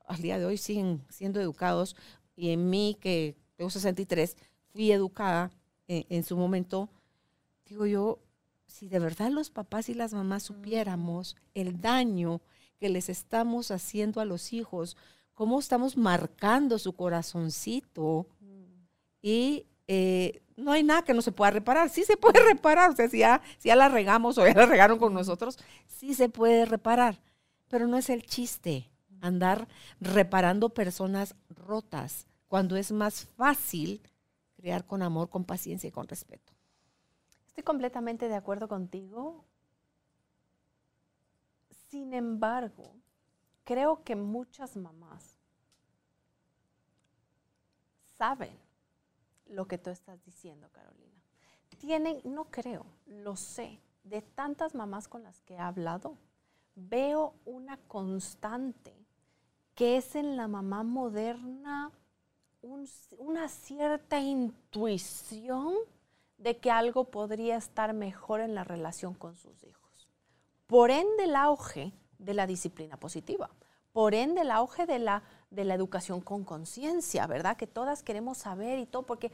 al día de hoy siguen siendo educados, y en mí, que tengo 63, fui educada en, en su momento, digo yo, si de verdad los papás y las mamás supiéramos el daño que les estamos haciendo a los hijos, cómo estamos marcando su corazoncito y eh, no hay nada que no se pueda reparar. Sí se puede reparar, o sea, si ya, si ya la regamos o ya la regaron con nosotros, sí se puede reparar, pero no es el chiste andar reparando personas rotas cuando es más fácil crear con amor, con paciencia y con respeto. Estoy completamente de acuerdo contigo. Sin embargo, creo que muchas mamás saben lo que tú estás diciendo, Carolina. Tienen, no creo, lo sé, de tantas mamás con las que he hablado, veo una constante que es en la mamá moderna una cierta intuición de que algo podría estar mejor en la relación con sus hijos. Por ende el auge de la disciplina positiva, por ende el auge de la, de la educación con conciencia, ¿verdad? Que todas queremos saber y todo, porque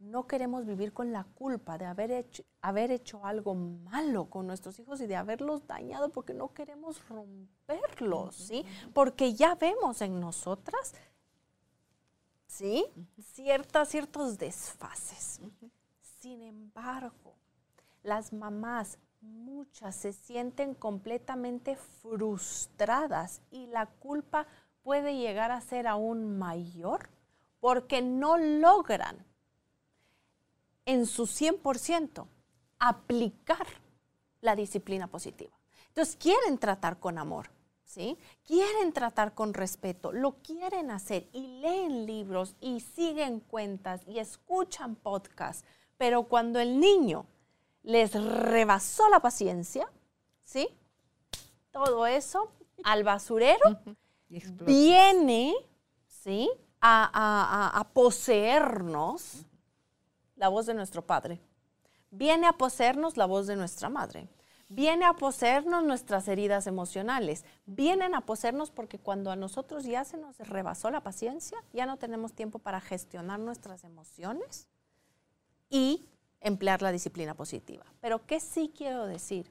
no queremos vivir con la culpa de haber hecho, haber hecho algo malo con nuestros hijos y de haberlos dañado porque no queremos romperlos, ¿sí? Porque ya vemos en nosotras, ¿sí? Ciertas, ciertos desfases. Sin embargo, las mamás, muchas se sienten completamente frustradas y la culpa puede llegar a ser aún mayor porque no logran en su 100% aplicar la disciplina positiva. Entonces quieren tratar con amor, ¿sí? Quieren tratar con respeto, lo quieren hacer y leen libros y siguen cuentas y escuchan podcasts pero cuando el niño les rebasó la paciencia, ¿sí? Todo eso al basurero viene, ¿sí? A, poseernos la voz de nuestro padre. Viene a poseernos la voz de nuestra madre. Viene a poseernos nuestras heridas emocionales. Vienen a poseernos porque cuando a nosotros ya se nos rebasó la paciencia, ya no tenemos tiempo para gestionar nuestras emociones y emplear la disciplina positiva. Pero ¿qué sí quiero decir?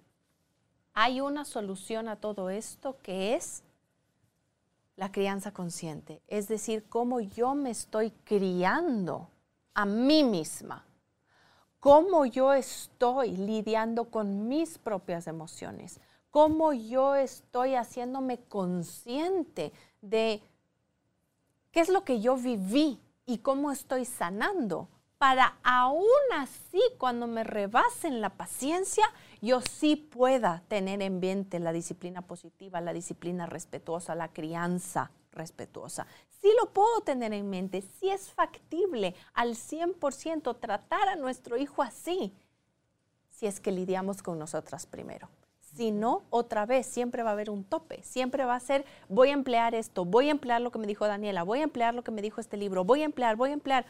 Hay una solución a todo esto que es la crianza consciente, es decir, cómo yo me estoy criando a mí misma, cómo yo estoy lidiando con mis propias emociones, cómo yo estoy haciéndome consciente de qué es lo que yo viví y cómo estoy sanando para aún así cuando me rebasen la paciencia, yo sí pueda tener en mente la disciplina positiva, la disciplina respetuosa, la crianza respetuosa. Sí lo puedo tener en mente, sí es factible al 100% tratar a nuestro hijo así, si es que lidiamos con nosotras primero. Si no, otra vez, siempre va a haber un tope. Siempre va a ser, voy a emplear esto, voy a emplear lo que me dijo Daniela, voy a emplear lo que me dijo este libro, voy a emplear, voy a emplear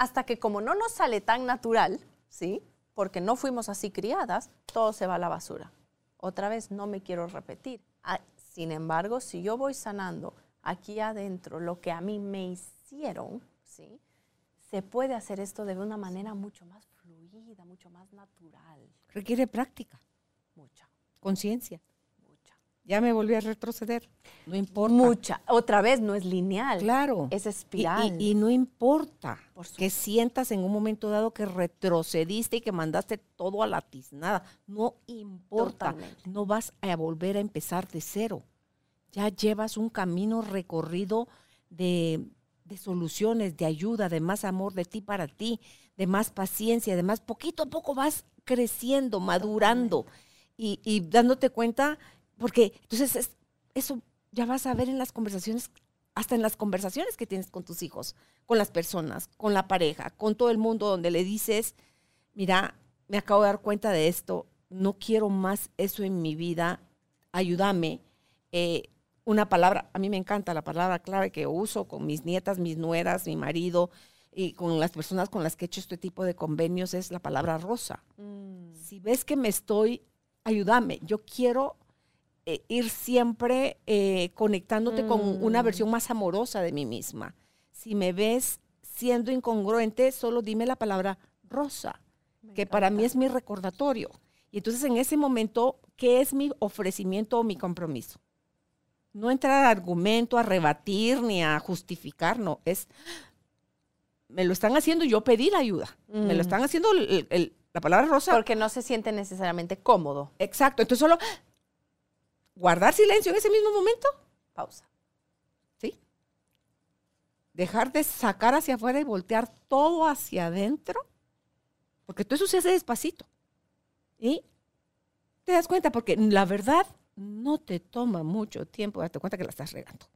hasta que como no nos sale tan natural, ¿sí? Porque no fuimos así criadas, todo se va a la basura. Otra vez, no me quiero repetir. Ah, sin embargo, si yo voy sanando aquí adentro lo que a mí me hicieron, ¿sí? Se puede hacer esto de una manera mucho más fluida, mucho más natural. Requiere práctica. Mucha. Conciencia ya me volví a retroceder. No importa. Mucha. Otra vez, no es lineal. Claro. Es espiral. Y, no importa que sientas en un momento dado que retrocediste y que mandaste todo a la tiznada. No importa. No vas a volver a empezar de cero. Ya llevas un camino recorrido de, soluciones, de ayuda, de más amor de ti para ti, de más paciencia, de más poquito a poco vas creciendo, madurando y, y dándote cuenta porque entonces eso ya vas a ver en las conversaciones, hasta en las conversaciones que tienes con tus hijos, con las personas, con la pareja, con todo el mundo, donde le dices, mira, me acabo de dar cuenta de esto, no quiero más eso en mi vida, ayúdame. Eh, una palabra, a mí me encanta la palabra clave que uso con mis nietas, mis nueras, mi marido y con las personas con las que he hecho este tipo de convenios es la palabra rosa. Mm. Si ves que me estoy, ayúdame, yo quiero ir siempre eh, conectándote con una mm. versión más amorosa de mí misma. Si me ves siendo incongruente, solo dime la palabra rosa, que para mí es mi recordatorio. Y entonces en ese momento, ¿qué es mi ofrecimiento o mi compromiso? No entrar a argumento, a rebatir ni a justificar, no, es, me lo están haciendo, yo pedí la ayuda, me lo Mm. están haciendo el- el- la palabra rosa. Porque no se siente necesariamente cómodo. Exacto, entonces solo guardar silencio en ese mismo momento, Pausa. ¿sí? Dejar de sacar hacia afuera y voltear todo hacia adentro, porque todo eso se hace despacito. Y te das cuenta, porque la verdad no te toma mucho tiempo darte cuenta que la estás regando.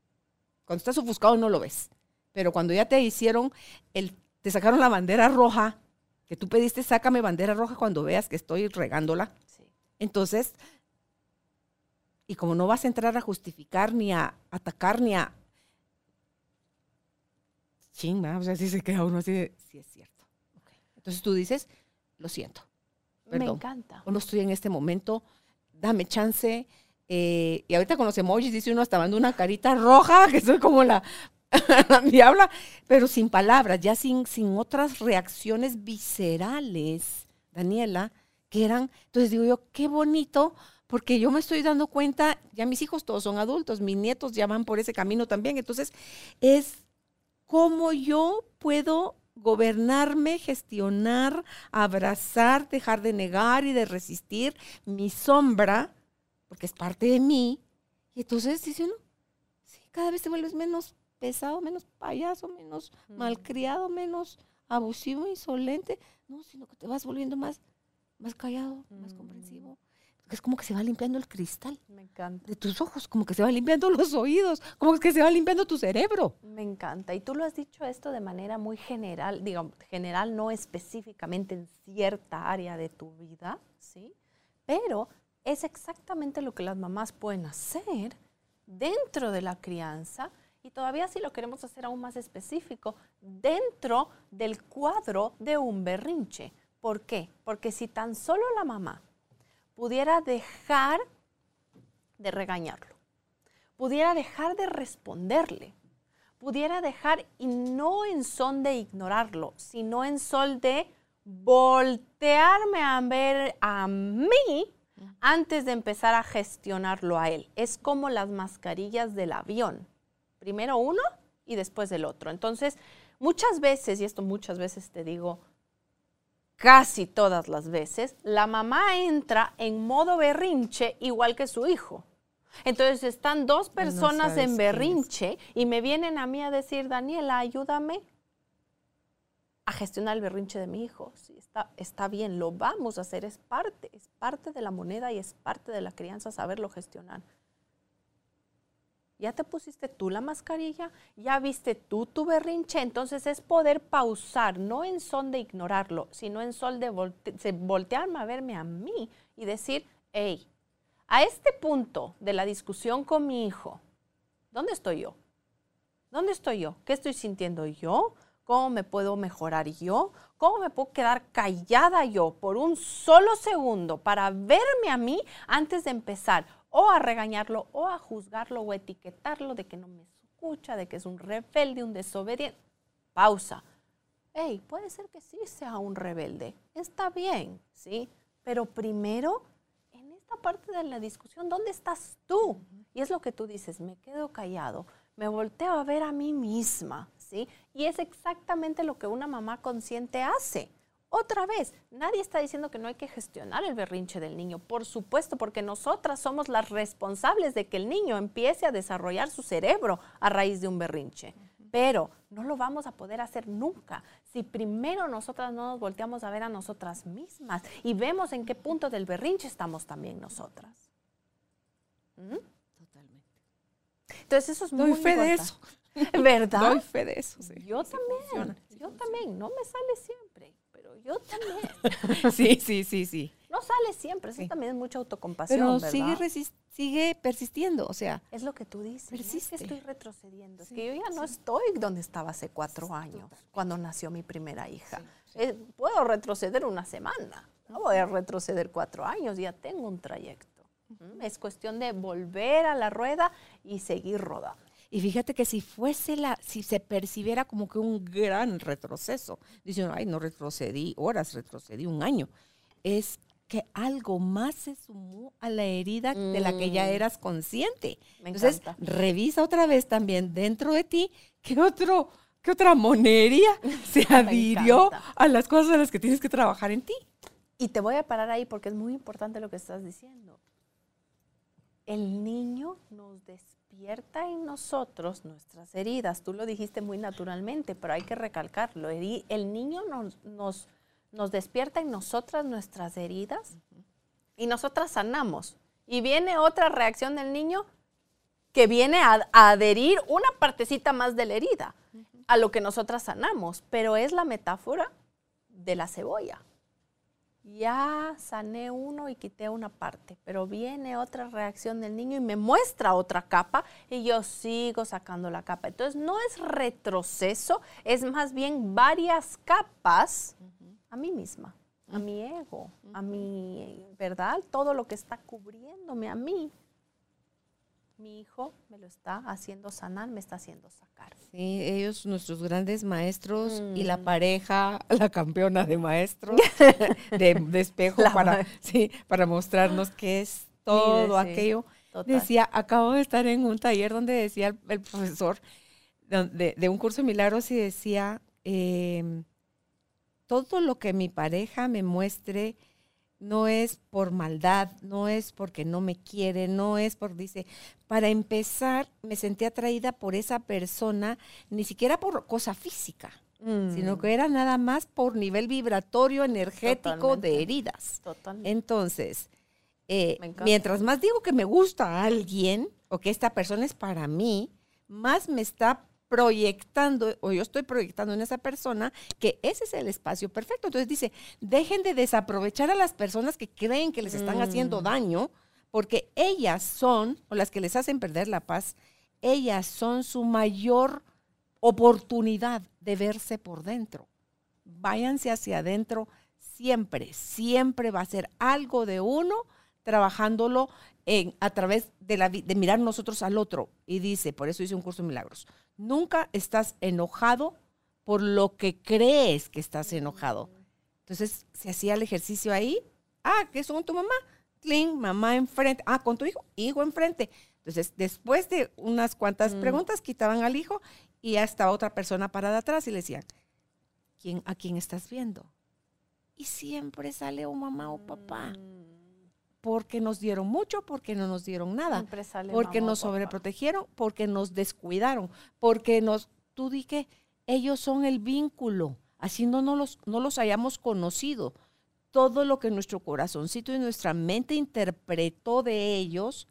Cuando estás ofuscado no lo ves, pero cuando ya te hicieron, el, te sacaron la bandera roja, que tú pediste, sácame bandera roja cuando veas que estoy regándola. Sí. Entonces, y como no vas a entrar a justificar ni a atacar ni a... Ching, o sea, si se queda uno así de, sí es cierto. Entonces tú dices, lo siento, Me encanta. o no estoy en este momento, dame chance. eh, y ahorita con los emojis dice uno hasta manda una carita roja, que soy como la, la diabla, pero sin palabras, ya sin, sin otras reacciones viscerales, Daniela, que eran, entonces digo yo, qué bonito, porque yo me estoy dando cuenta, ya mis hijos todos son adultos, mis nietos ya van por ese camino también, entonces es cómo yo puedo gobernarme, gestionar, abrazar, dejar de negar y de resistir mi sombra, porque es parte de mí. Y entonces dice uno, sí, cada vez te vuelves menos pesado, menos payaso, menos malcriado, menos abusivo, insolente. No, sino que te vas volviendo más, más callado, más Mm. comprensivo. Es como que se va limpiando el cristal Me encanta. de tus ojos, como que se va limpiando los oídos, como que se va limpiando tu cerebro. Me encanta. Y tú lo has dicho esto de manera muy general, digamos, general, no específicamente en cierta área de tu vida, ¿sí? Pero es exactamente lo que las mamás pueden hacer dentro de la crianza y todavía si lo queremos hacer aún más específico, dentro del cuadro de un berrinche. ¿Por qué? Porque si tan solo la mamá pudiera dejar de regañarlo, pudiera dejar de responderle, pudiera dejar, y no en son de ignorarlo, sino en sol de voltearme a ver a mí antes de empezar a gestionarlo a él. Es como las mascarillas del avión. Primero uno y después el otro. Entonces, muchas veces, y esto muchas veces te digo, casi todas las veces, la mamá entra en modo berrinche igual que su hijo. Entonces están dos personas en berrinche y me vienen a mí a decir, Daniela, ayúdame a gestionar el berrinche de mi hijo. Sí, está, está bien, lo vamos a hacer, es parte, es parte de la moneda y es parte de la crianza saberlo gestionar. Ya te pusiste tú la mascarilla, ya viste tú tu berrinche, entonces es poder pausar, no en son de ignorarlo, sino en son de volte- voltearme a verme a mí y decir, hey, a este punto de la discusión con mi hijo, ¿dónde estoy yo? ¿Dónde estoy yo? ¿Qué estoy sintiendo yo? ¿Cómo me puedo mejorar yo? ¿Cómo me puedo quedar callada yo por un solo segundo para verme a mí antes de empezar o a regañarlo o a juzgarlo o etiquetarlo de que no me escucha, de que es un rebelde, un desobediente? Pausa. Hey, puede ser que sí sea un rebelde. Está bien, ¿sí? Pero primero, en esta parte de la discusión, ¿dónde estás tú? Y es lo que tú dices, me quedo callado, me volteo a ver a mí misma, ¿sí? Y es exactamente lo que una mamá consciente hace. Otra vez, nadie está diciendo que no hay que gestionar el berrinche del niño, por supuesto, porque nosotras somos las responsables de que el niño empiece a desarrollar su cerebro a raíz de un berrinche. Pero no lo vamos a poder hacer nunca si primero nosotras no nos volteamos a ver a nosotras mismas y vemos en qué punto del berrinche estamos también nosotras. ¿Mm? Totalmente. Entonces eso es Doy muy fe de eso. ¿Verdad? Doy fe de eso. sí. Yo Sí también, funciona, sí yo funciona. también. No me sale siempre, pero yo también. Sí, sí, sí, sí. No sale siempre, eso Sí. también es mucha autocompasión, Pero ¿verdad? sigue, sigue persistiendo, o sea, Es lo que tú dices. no es que Persiste. estoy retrocediendo. Es Sí, que yo ya no sí. estoy donde estaba hace cuatro años, cuando nació mi primera hija. Eh, puedo retroceder una semana, no voy a retroceder cuatro años, ya tengo un trayecto. ¿Mm? Es cuestión de volver a la rueda y seguir rodando. Y fíjate que si fuese la, si se percibiera como que un gran retroceso, dicen, ay, no retrocedí horas, retrocedí un año. Es que algo más se sumó a la herida de la que ya Mm. eras consciente. Me Entonces, encanta. revisa otra vez también dentro de ti qué otro, qué otra monería se adhirió a las cosas a las que tienes que trabajar en ti. Y te voy a parar ahí porque es muy importante lo que estás diciendo. El niño nos despierta en nosotros nuestras heridas. Tú lo dijiste muy naturalmente, pero hay que recalcarlo. El niño nos, nos, nos despierta en nosotras nuestras heridas y nosotras sanamos. Y viene otra reacción del niño que viene a, a adherir una partecita más de la herida a lo que nosotras sanamos, pero es la metáfora de la cebolla ya sané uno y quité una parte, pero viene otra reacción del niño y me muestra otra capa y yo sigo sacando la capa. Entonces no es retroceso, es más bien varias capas a mí misma, a mi ego, a mi, ¿verdad? Todo lo que está cubriéndome a mí. Mi hijo me lo está haciendo sanar, me está haciendo sacar. Sí, ellos, nuestros grandes maestros y la Mm. pareja, la campeona de maestros, de, de espejo La para, sí, para mostrarnos qué es todo sí, aquello. Total. Decía, acabo de estar en un taller donde decía el, el profesor de un curso de milagros y decía, em, todo lo que mi pareja me muestre no es por maldad, no es porque no me quiere, no es por, dice, para empezar me sentí atraída por esa persona, ni siquiera por cosa física, sino Mm, que era nada más por nivel vibratorio, energético Totalmente. de heridas. totalmente. Entonces, eh, mientras más digo que me gusta a alguien o que esta persona es para mí, más me está proyectando o yo estoy proyectando en esa persona que ese es el espacio perfecto. Entonces dice, dejen de desaprovechar a las personas que creen que les están haciendo Mm. daño porque ellas son, o las que les hacen perder la paz, ellas son su mayor oportunidad de verse por dentro. Váyanse hacia adentro siempre, siempre va a ser algo de uno trabajándolo en, a través de, la, de mirar nosotros al otro. Y dice, por eso hice un curso de milagros, nunca estás enojado por lo que crees que estás enojado. Entonces, se hacía el ejercicio ahí. Ah, ¿qué son tu mamá? Cling, mamá enfrente. Ah, con tu hijo, hijo enfrente. Entonces, después de unas cuantas Mm. preguntas, quitaban al hijo y ya estaba otra persona parada atrás y le decían, ¿quién, ¿a quién estás viendo? Y siempre sale o mamá o papá, Mm, porque nos dieron mucho, porque no nos dieron nada, porque nos sobreprotegieron, porque nos descuidaron, porque nos, tú di que ellos son el vínculo, así no, no, los, no los hayamos conocido. Todo lo que nuestro corazoncito y nuestra mente interpretó de ellos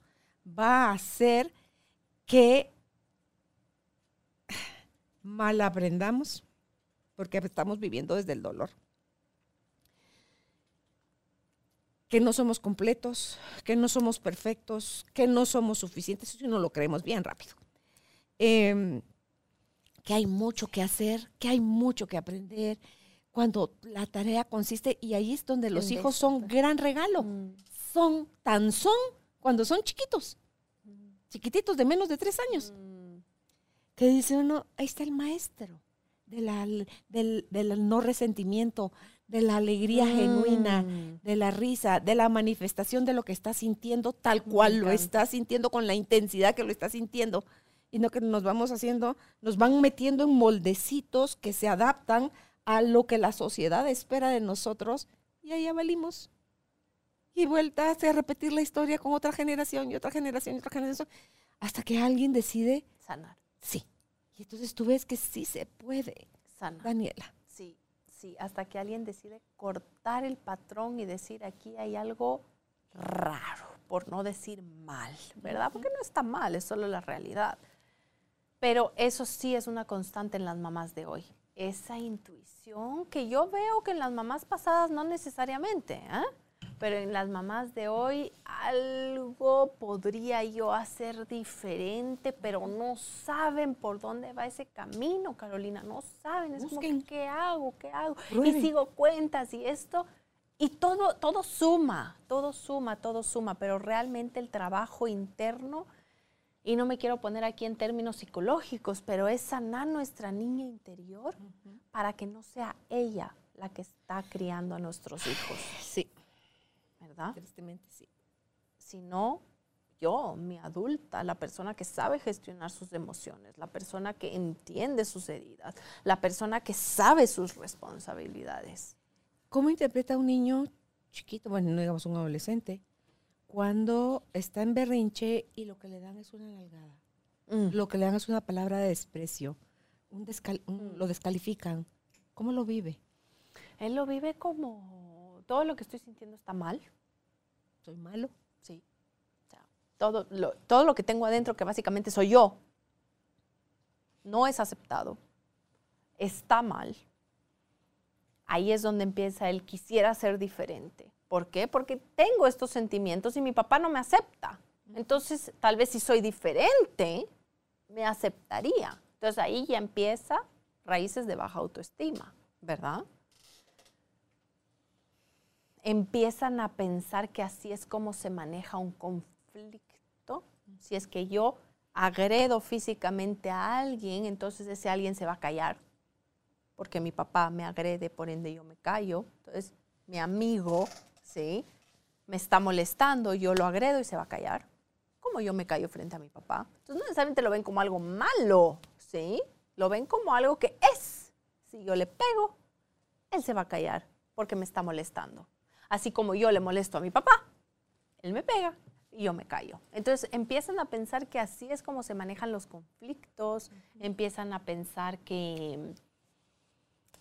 va a hacer que mal aprendamos, porque estamos viviendo desde el dolor. Que no somos completos, que no somos perfectos, que no somos suficientes, eso no lo creemos bien rápido. Em, que hay mucho que hacer, que hay mucho que aprender, cuando la tarea consiste, y ahí es donde los En hijos son gran regalo, Mm, son tan son cuando son chiquitos, chiquititos de menos de tres años. Mm, que dice uno, ahí está el maestro de la- del, del no resentimiento, de la alegría genuina, mm. de la risa, de la manifestación de lo que está sintiendo tal cual lo encanta. está sintiendo con la intensidad que lo está sintiendo. Y no que nos vamos haciendo, nos van metiendo en moldecitos que se adaptan a lo que la sociedad espera de nosotros y ahí ya valimos. Y vuelta a repetir la historia con otra generación y otra generación y otra generación, hasta que alguien decide Sanar, Sí. Y entonces tú ves que sí se puede, sanar. Daniela. Hasta que alguien decide cortar el patrón y decir aquí hay algo raro, por no decir mal, ¿verdad? Porque no está mal, es solo la realidad. Pero eso sí es una constante en las mamás de hoy. Esa intuición que yo veo que en las mamás pasadas no necesariamente, ¿eh? Pero en las mamás de hoy algo podría yo hacer diferente, pero no saben por dónde va ese camino, Carolina, no saben, es como que, Busquen. ¿qué hago? ¿Qué hago? Y Prueben. sigo cuentas y esto, y todo, todo suma, todo suma, todo suma, pero realmente el trabajo interno, y no me quiero poner aquí en términos psicológicos, pero es sanar nuestra niña interior para que no sea ella la que está criando a nuestros hijos. Sí. ¿Verdad? Tristemente sí. Sino yo, mi adulta, la persona que sabe gestionar sus emociones, la persona que entiende sus heridas, la persona que sabe sus responsabilidades. ¿Cómo interpreta un niño chiquito, bueno, no digamos un adolescente, cuando está en berrinche y lo que le dan es una nalgada? Mm. Lo que le dan es una palabra de desprecio, un mm. lo descalifican. ¿Cómo lo vive? Él lo vive como todo lo que estoy sintiendo está mal. ¿Soy malo? Sí. todo, lo, todo lo que tengo adentro, que básicamente soy yo, no es aceptado. Está mal. Ahí es donde empieza él quisiera ser diferente. ¿Por qué? Porque tengo estos sentimientos y mi papá no me acepta. Entonces, tal vez si soy diferente, me aceptaría. Entonces ahí ya empieza raíces de baja autoestima, ¿verdad? Empiezan a pensar que así es como se maneja un conflicto. Si es que yo agredo físicamente a alguien, entonces ese alguien se va a callar, porque mi papá me agrede, por ende yo me callo. Entonces mi amigo, ¿sí? Me está molestando, yo lo agredo y se va a callar como yo me callo frente a mi papá. Entonces no necesariamente lo ven como algo malo, ¿sí? Lo ven como algo que es. Si yo le pego, él se va a callar porque me está molestando. Así como yo le molesto a mi papá, él me pega y yo me callo. Entonces empiezan a pensar que así es como se manejan los conflictos, empiezan a pensar que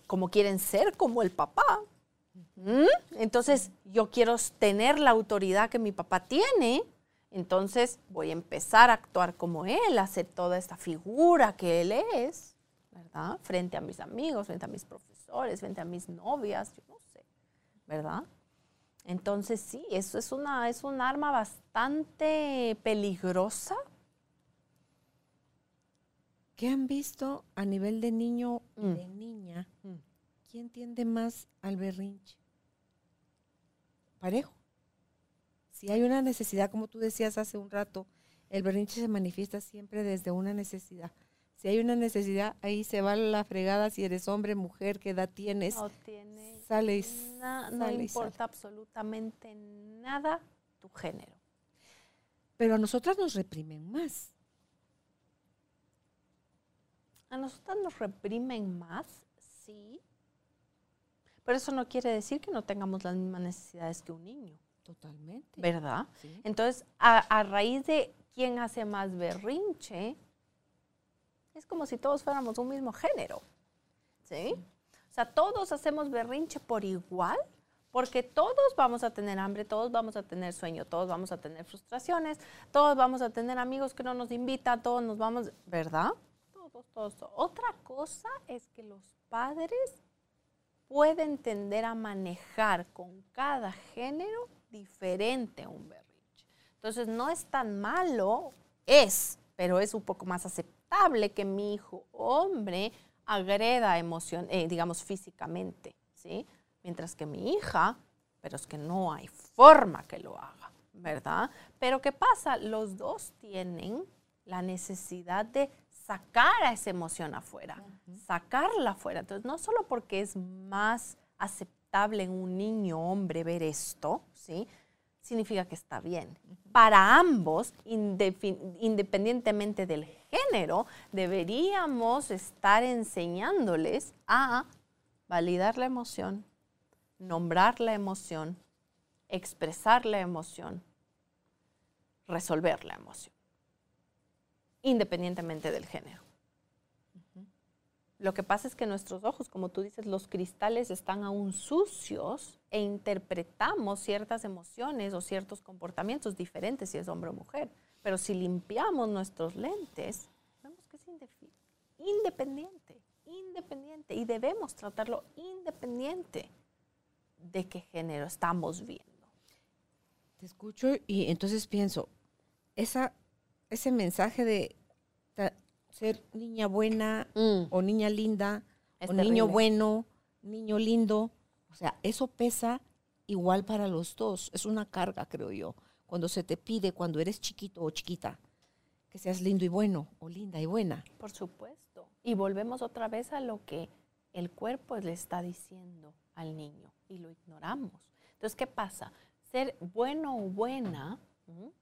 como quieren ser como el papá. Entonces yo quiero tener la autoridad que mi papá tiene entonces voy a empezar a actuar como él, a hacer toda esta figura que él es, ¿verdad? Frente a mis amigos, frente a mis profesores, frente a mis novias, yo no sé, ¿verdad? Entonces sí, eso es una es un arma bastante peligrosa. ¿Qué han visto a nivel de niño y mm. de niña? Mm. ¿Quién tiende más al berrinche? Parejo. Si hay una necesidad, como tú decías hace un rato, el berrinche se manifiesta siempre desde una necesidad. Si hay una necesidad, ahí se va la fregada si eres hombre, mujer, qué edad tienes. No tiene sale no importa absolutamente nada tu género. Pero a nosotras nos reprimen más. A nosotras nos reprimen más, sí. Pero eso no quiere decir que no tengamos las mismas necesidades que un niño. Totalmente. ¿Verdad? Entonces, a, raíz de quién hace más berrinche, es como si todos fuéramos un mismo género. ¿Sí? O sea, todos hacemos berrinche por igual, porque todos vamos a tener hambre, todos vamos a tener sueño, todos vamos a tener frustraciones, todos vamos a tener amigos que no nos invitan, todos nos vamos, ¿verdad? Todos, todos. Otra cosa es que los padres pueden tender a manejar con cada género diferente un berrinche. Entonces, no es tan malo, es, pero es un poco más aceptable que mi hijo hombre agreda emoción, eh, digamos, físicamente, ¿sí? Mientras que mi hija, pero es que no hay forma que lo haga, ¿verdad? Pero ¿qué pasa? Los dos tienen la necesidad de sacar a esa emoción afuera, sacarla afuera. Entonces, no solo porque es más aceptable, en un niño hombre ver esto, ¿sí? significa que está bien. Para ambos, independientemente del género, deberíamos estar enseñándoles a validar la emoción, nombrar la emoción, expresar la emoción, resolver la emoción, independientemente del género. Lo que pasa es que nuestros ojos, como tú dices, los cristales están aún sucios e interpretamos ciertas emociones o ciertos comportamientos diferentes si es hombre o mujer. Pero si limpiamos nuestros lentes, vemos que es independiente, independiente. Y debemos tratarlo independiente de qué género estamos viendo. Te escucho y entonces pienso, esa, ese mensaje de ser niña buena mm. o niña linda o niño bueno, niño lindo. O sea, eso pesa igual para los dos. Es una carga, creo yo. Cuando se te pide, cuando eres chiquito o chiquita, que seas lindo y bueno o linda y buena. Por supuesto. Y volvemos otra vez a lo que el cuerpo le está diciendo al niño y lo ignoramos. Entonces, ¿qué pasa? ser bueno o buena,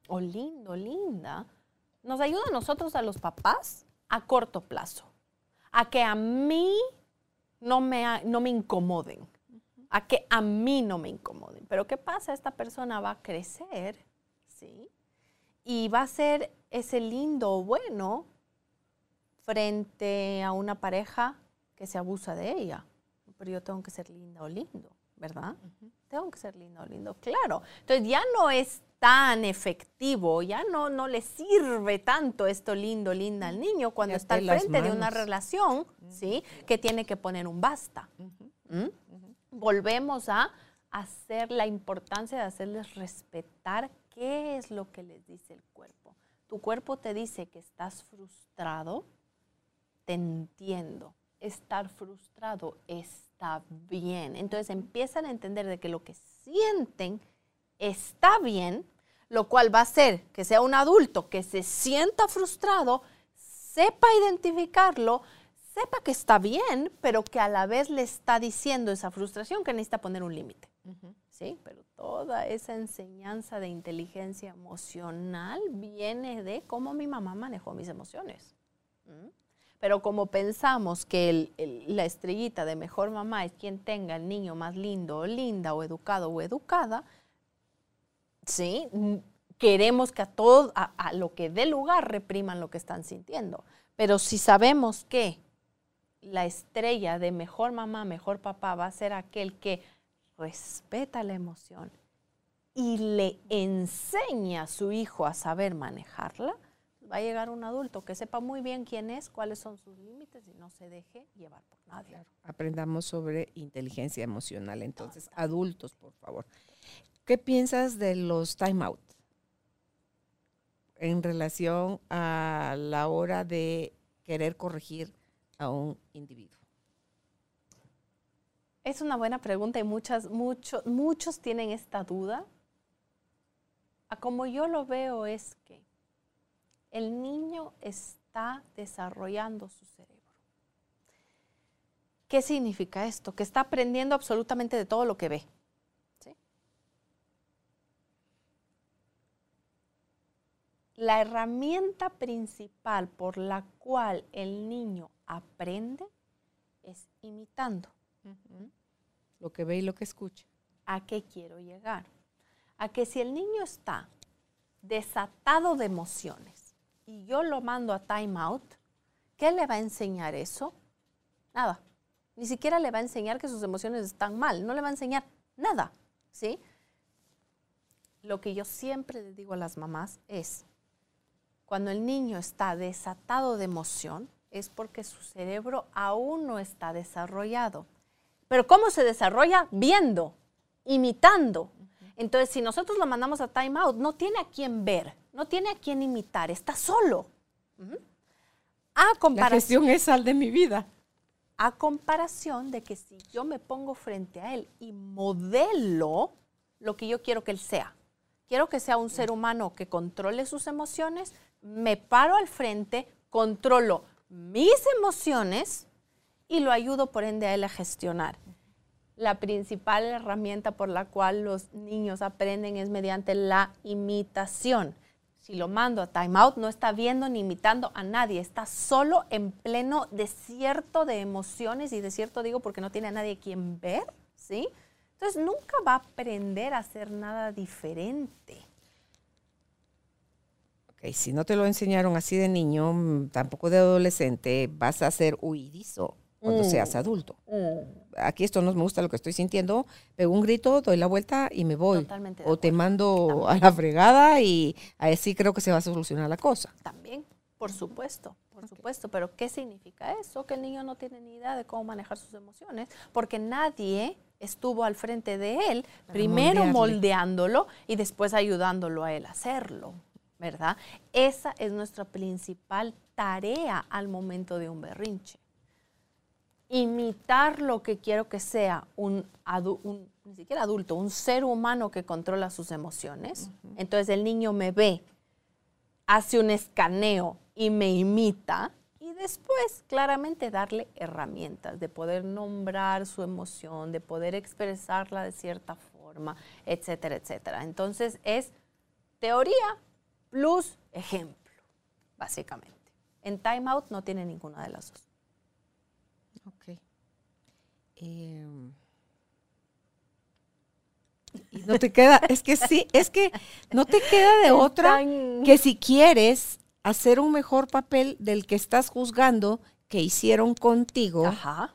o lindo, linda, nos ayuda a nosotros, a los papás, a corto plazo. A que a mí no me, no me incomoden. A que a mí no me incomoden. Pero ¿qué pasa? Esta persona va a crecer, ¿sí? Y va a ser ese lindo o bueno frente a una pareja que se abusa de ella. Pero yo tengo que ser linda o lindo, ¿verdad? Tengo que ser linda o lindo, claro. Entonces ya no es tan efectivo, ya no, no le sirve tanto esto lindo, linda al niño cuando está al frente de una relación, ¿sí? Que tiene que poner un basta. ¿Mm? Volvemos a hacer la importancia de hacerles respetar qué es lo que les dice el cuerpo. Tu cuerpo te dice que estás frustrado, te entiendo. Estar frustrado está bien. Entonces empiezan a entender de que lo que sienten está bien, lo cual va a hacer que sea un adulto que se sienta frustrado, sepa identificarlo, sepa que está bien, pero que a la vez le está diciendo esa frustración que necesita poner un límite. ¿Sí? Pero toda esa enseñanza de inteligencia emocional viene de cómo mi mamá manejó mis emociones. Pero como pensamos que la estrellita de mejor mamá es quien tenga el niño más lindo o linda o educado o educada, ¿sí? Queremos que a todo, a, lo que dé lugar repriman lo que están sintiendo. Pero si sabemos que la estrella de mejor mamá, mejor papá va a ser aquel que respeta la emoción y le enseña a su hijo a saber manejarla, va a llegar un adulto que sepa muy bien quién es, cuáles son sus límites y no se deje llevar por nadie. Aprendamos sobre inteligencia emocional. Entonces, adultos, por favor. ¿Qué piensas de los timeout en relación a la hora de querer corregir a un individuo? Es una buena pregunta y muchas, muchos, muchos tienen esta duda. A como yo lo veo es que el niño está desarrollando su cerebro. ¿Qué significa esto? Que está aprendiendo absolutamente de todo lo que ve. La herramienta principal por la cual el niño aprende es imitando. Lo que ve y lo que escucha. ¿A qué quiero llegar? A que si el niño está desatado de emociones y yo lo mando a time out, ¿qué le va a enseñar eso? Nada. Ni siquiera le va a enseñar que sus emociones están mal. No le va a enseñar nada. ¿Sí? Lo que yo siempre le digo a las mamás es, cuando el niño está desatado de emoción, es porque su cerebro aún no está desarrollado. Pero ¿cómo se desarrolla? Viendo, imitando. Entonces, si nosotros lo mandamos a time out, no tiene a quién ver, no tiene a quién imitar, está solo. A comparación, La gestión es sal de mi vida. A comparación de que si yo me pongo frente a él y modelo lo que yo quiero que él sea, quiero que sea un ser humano que controle sus emociones, me paro al frente, controlo mis emociones y lo ayudo por ende a él a gestionar. La principal herramienta por la cual los niños aprenden es mediante la imitación. Si lo mando a timeout, no está viendo ni imitando a nadie, está solo en pleno desierto de emociones y desierto digo porque no tiene a nadie quien ver, ¿sí? Entonces nunca va a aprender a hacer nada diferente si no te lo enseñaron así de niño, mm, tampoco de adolescente, vas a ser huidizo cuando mm. seas adulto. Mm. Aquí esto no me gusta lo que estoy sintiendo, pego un grito, doy la vuelta y me voy. o te mando a la fregada y así creo que se va a solucionar la cosa. También, por supuesto, por supuesto. Pero ¿qué significa eso? Que el niño no tiene ni idea de cómo manejar sus emociones, porque nadie estuvo al frente de él, primero moldeándolo y después ayudándolo a él a hacerlo. ¿verdad? Esa es nuestra principal tarea al momento de un berrinche. Imitar lo que quiero que sea un, ni siquiera adulto, un ser humano que controla sus emociones. Entonces el niño me ve, hace un escaneo y me imita. Y después, claramente, darle herramientas de poder nombrar su emoción, de poder expresarla de cierta forma forma, etcétera, etcétera. Entonces es teoría plus ejemplo, básicamente. En Time Out no tiene ninguna de las dos. Ok. Em, y no te queda, es que sí, es que no te queda de otra que si quieres hacer un mejor papel del que estás juzgando que hicieron contigo, Ajá.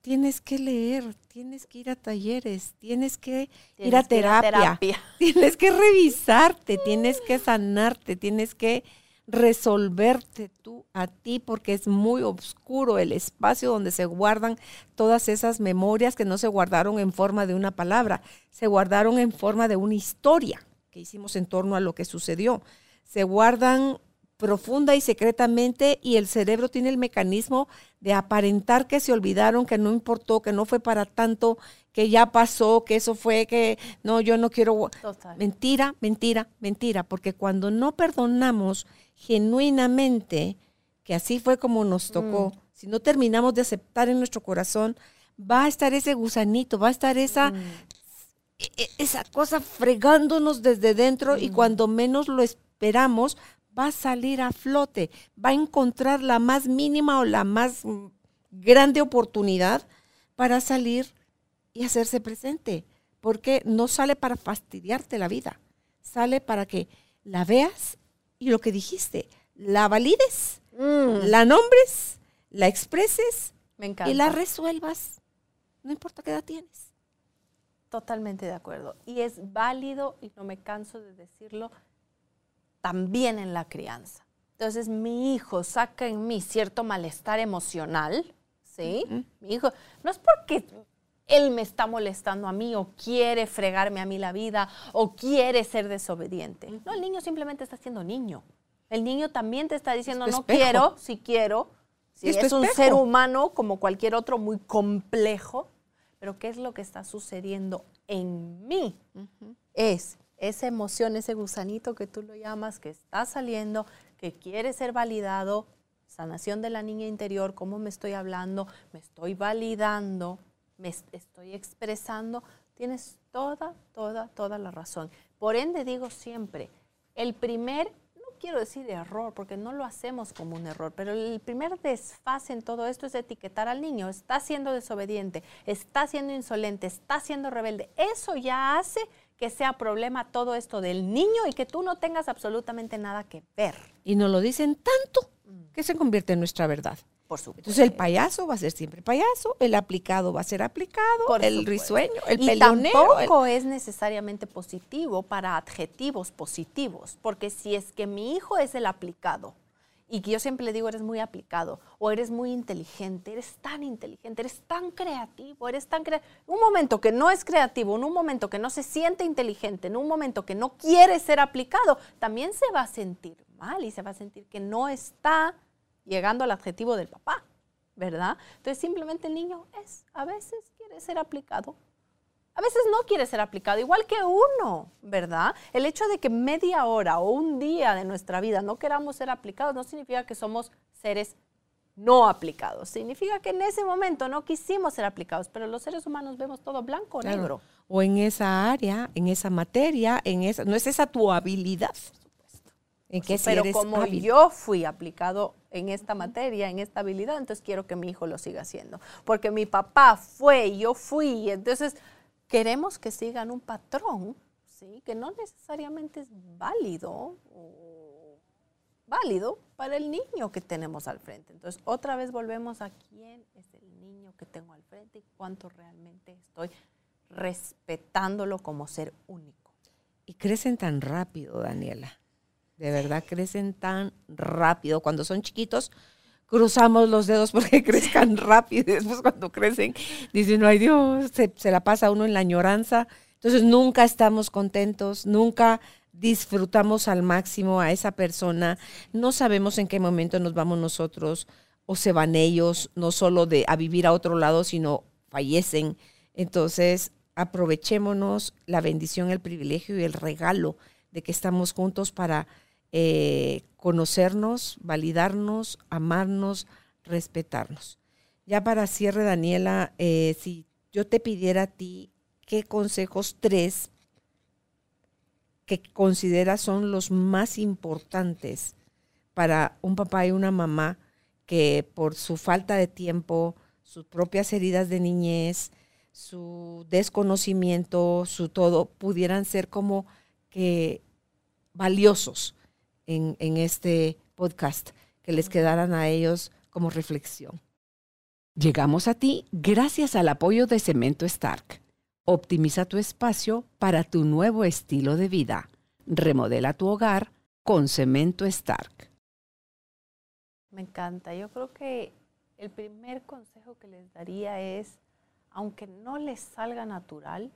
tienes que leer, tienes que ir a talleres, tienes que ir a que ir a terapia, terapia. tienes que revisarte, tienes que sanarte, tienes que resolverte tú a ti porque es muy oscuro el espacio donde se guardan todas esas memorias que no se guardaron en forma de una palabra, se guardaron en forma de una historia que hicimos en torno a lo que sucedió. Se guardan profunda y secretamente y el cerebro tiene el mecanismo de aparentar que se olvidaron, que no importó, que no fue para tanto, que ya pasó, que eso fue, que no, yo no quiero... Total. Mentira, mentira, mentira, porque cuando no perdonamos genuinamente, que así fue como nos tocó, si no terminamos de aceptar en nuestro corazón, va a estar ese gusanito, va a estar esa, e- e- esa cosa fregándonos desde dentro y cuando menos lo esperamos, va a salir a flote, va a encontrar la más mínima o la más mm, grande oportunidad para salir y hacerse presente, porque no sale para fastidiarte la vida, sale para que la veas y lo que dijiste, la valides, la nombres, la expreses Me encanta. y la resuelvas. No importa qué edad tienes. Totalmente de acuerdo. Y es válido, y no me canso de decirlo, también en la crianza. Entonces, mi hijo saca en mí cierto malestar emocional, ¿sí? Mi hijo, no es porque él me está molestando a mí o quiere fregarme a mí la vida o quiere ser desobediente. No, el niño simplemente está siendo niño. El niño también te está diciendo, Es no espejo. quiero, si quiero. Si Es un espejo. ser humano como cualquier otro muy complejo, pero ¿qué es lo que está sucediendo en mí? Es esa emoción, ese gusanito que tú lo llamas, que está saliendo, que quiere ser validado, sanación de la niña interior, cómo me estoy hablando, me estoy validando, me es- estoy expresando. Tienes toda, toda, toda la razón. Por ende digo siempre, el primer, no quiero decir error, porque no lo hacemos como un error, pero el primer desfase en todo esto es etiquetar al niño. Está siendo desobediente, está siendo insolente, está siendo rebelde. Eso ya hace que sea problema todo esto del niño y que tú no tengas absolutamente nada que ver. Y nos lo dicen tanto que se convierte en nuestra verdad. Por supuesto. Entonces el payaso va a ser siempre payaso, el aplicado va a ser aplicado, Por el supuesto. risueño, el y el- tampoco es necesariamente positivo para adjetivos positivos, porque si es que mi hijo es el aplicado, y que yo siempre le digo, eres muy aplicado, o eres muy inteligente, eres tan inteligente, eres tan creativo, eres tan creativo. Un momento que no es creativo, en un momento que no se siente inteligente, en un momento que no quiere ser aplicado, también se va a sentir mal y se va a sentir que no está llegando al adjetivo del papá, ¿verdad? Entonces simplemente el niño es, a veces quiere ser aplicado, a veces no quiere ser aplicado, igual que uno, ¿verdad? El hecho de que media hora o un día de nuestra vida no queramos ser aplicados no significa que somos seres no aplicados. Significa que en ese momento no quisimos ser aplicados, pero los seres humanos vemos todo blanco o Claro. negro. O en esa área, en esa materia, en esa, no es esa tu habilidad. Que si pero eres como hábil. yo fui aplicado en esta materia, en esta habilidad, entonces quiero que mi hijo lo siga haciendo. Porque mi papá fue yo fui, entonces queremos que sigan un patrón, ¿sí? que no necesariamente es válido o válido para el niño que tenemos al frente. Entonces, otra vez volvemos a quién es el niño que tengo al frente y cuánto realmente estoy respetándolo como ser único. Y crecen tan rápido, Daniela. De verdad, crecen tan rápido. Cuando son chiquitos, cruzamos los dedos porque crezcan rápido. Y después cuando crecen, dicen, ay Dios, se, la pasa uno en la añoranza. Entonces nunca estamos contentos, nunca disfrutamos al máximo a esa persona. No sabemos en qué momento nos vamos nosotros o se van ellos, no solo de a vivir a otro lado, sino fallecen. Entonces, aprovechémonos la bendición, el privilegio y el regalo de que estamos juntos para eh, conocernos, validarnos, amarnos, respetarnos. Ya para cierre, Daniela, eh, si yo te pidiera a ti qué consejos tres que consideras son los más importantes para un papá y una mamá que por su falta de tiempo, sus propias heridas de niñez, su desconocimiento, su todo, pudieran ser como que valiosos en, en este podcast, que les quedaran a ellos como reflexión. Llegamos a ti gracias al apoyo de Cemento Stark. Optimiza tu espacio para tu nuevo estilo de vida. Remodela tu hogar con Cemento Stark. Me encanta. Yo creo que el primer consejo que les daría es, aunque no les salga natural,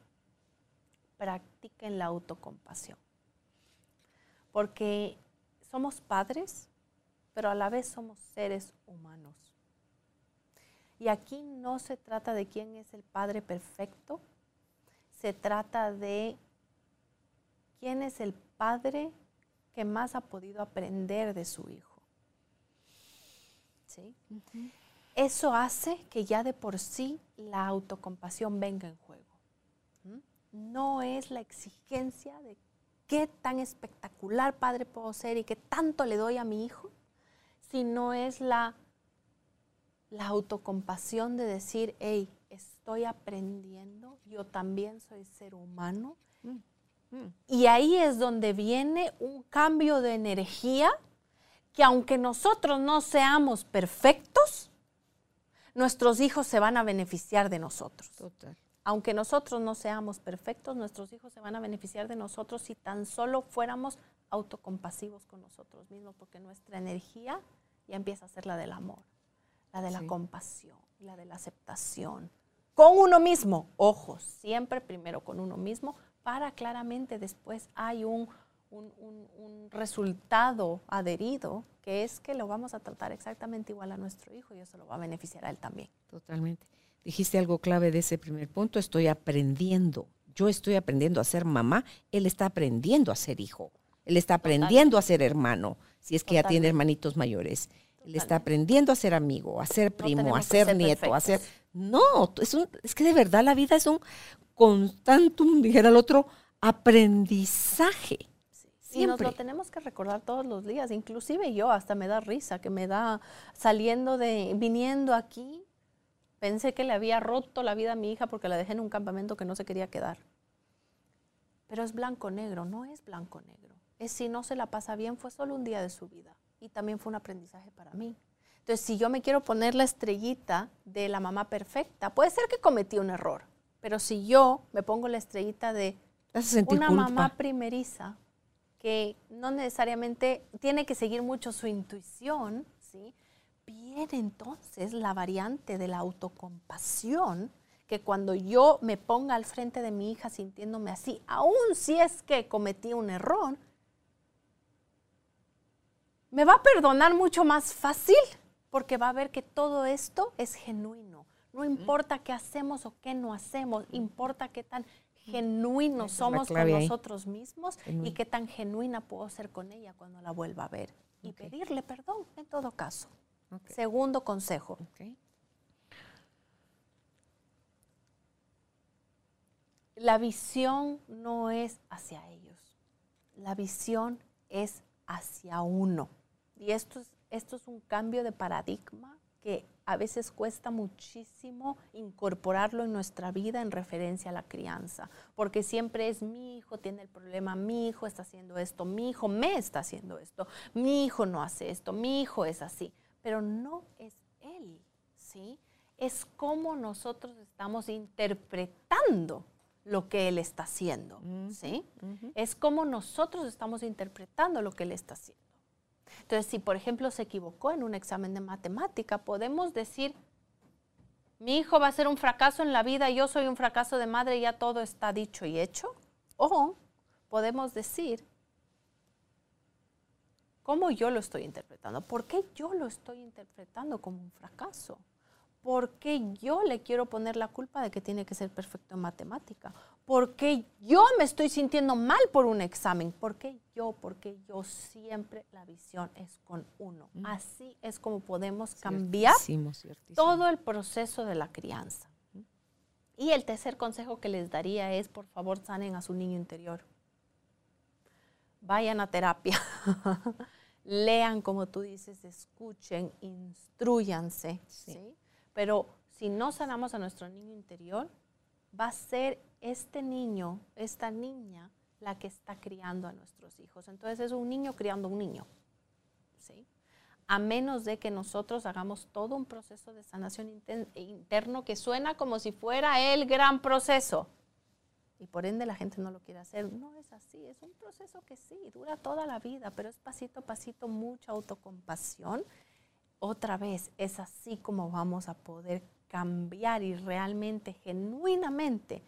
practiquen la autocompasión. Porque somos padres, pero a la vez somos seres humanos. Y aquí no se trata de quién es el padre perfecto, se trata de quién es el padre que más ha podido aprender de su hijo. ¿Sí? Eso hace que ya de por sí la autocompasión venga en juego. No es la exigencia de qué tan espectacular padre puedo ser y qué tanto le doy a mi hijo, sino es la la autocompasión de decir, hey, estoy aprendiendo, yo también soy ser humano. Mm, mm. Y ahí es donde viene un cambio de energía que aunque nosotros no seamos perfectos, nuestros hijos se van a beneficiar de nosotros. Aunque nosotros no seamos perfectos, nuestros hijos se van a beneficiar de nosotros si tan solo fuéramos autocompasivos con nosotros mismos, porque nuestra energía ya empieza a ser la del amor la de la compasión, la de la aceptación. Con uno mismo, ojo, siempre primero con uno mismo, para claramente después hay un, un, resultado adherido, que es que lo vamos a tratar exactamente igual a nuestro hijo y eso lo va a beneficiar a él también. Totalmente. Dijiste algo clave de ese primer punto, estoy aprendiendo. Yo estoy aprendiendo a ser mamá, él está aprendiendo a ser hijo, él está aprendiendo a ser hermano, si es que ya tiene hermanitos mayores. Él está aprendiendo a ser amigo, a ser primo, a ser, nieto, a ser... No, es, un, es que de verdad la vida es un constantum, dijera el otro, aprendizaje. Y nos lo tenemos que recordar todos los días, inclusive yo hasta me da risa, que me da saliendo de, viniendo aquí, pensé que le había roto la vida a mi hija porque la dejé en un campamento que no se quería quedar. Pero es blanco-negro, no es blanco-negro. Es si no se la pasa bien, fue solo un día de su vida y también fue un aprendizaje para mí. Entonces, si yo me quiero poner la estrellita de la mamá perfecta, puede ser que cometí un error, pero si yo me pongo la estrellita de una mamá primeriza, que no necesariamente tiene que seguir mucho su intuición, ¿sí? Viene entonces la variante de la autocompasión, que cuando yo me ponga al frente de mi hija sintiéndome así, aun si es que cometí un error, me va a perdonar mucho más fácil porque va a ver que todo esto es genuino. No importa qué hacemos o qué no hacemos, importa qué tan genuinos somos con nosotros mismos y qué tan genuina puedo ser con ella cuando la vuelva a ver. Y pedirle perdón en todo caso. Segundo consejo. La visión no es hacia ellos. La visión es hacia uno. Y esto es, esto es un cambio de paradigma que a veces cuesta muchísimo incorporarlo en nuestra vida en referencia a la crianza, porque siempre es mi hijo tiene el problema, mi hijo está haciendo esto, mi hijo me está haciendo esto, mi hijo no hace esto, mi hijo es así, pero no es él, ¿sí? Es como nosotros estamos interpretando lo que él está haciendo, ¿sí? Es como nosotros estamos interpretando lo que él está haciendo. Entonces, si por ejemplo se equivocó en un examen de matemática, podemos decir, mi hijo va a ser un fracaso en la vida, yo soy un fracaso de madre, ya todo está dicho y hecho. O podemos decir, ¿cómo yo lo estoy interpretando? ¿Por qué yo lo estoy interpretando como un fracaso? ¿Por qué yo le quiero poner la culpa de que tiene que ser perfecto en matemática? ¿Por qué yo me estoy sintiendo mal por un examen? ¿Por qué yo? Porque yo siempre la visión es con uno. Mm. Así es como podemos cambiar todo el proceso de la crianza. Y el tercer consejo que les daría es, por favor, sanen a su niño interior. Vayan a terapia. Lean, como tú dices, escuchen, instruyanse. ¿sí? Pero si no sanamos a nuestro niño interior, va a ser este niño, esta niña, la que está criando a nuestros hijos. Entonces es un niño criando un niño. ¿sí? A menos de que nosotros hagamos todo un proceso de sanación interno que suena como si fuera el gran proceso. Y por ende la gente no lo quiere hacer. No es así, es un proceso que sí, dura toda la vida, pero es pasito a pasito, mucha autocompasión. Otra vez, es así como vamos a poder cambiar y realmente, genuinamente,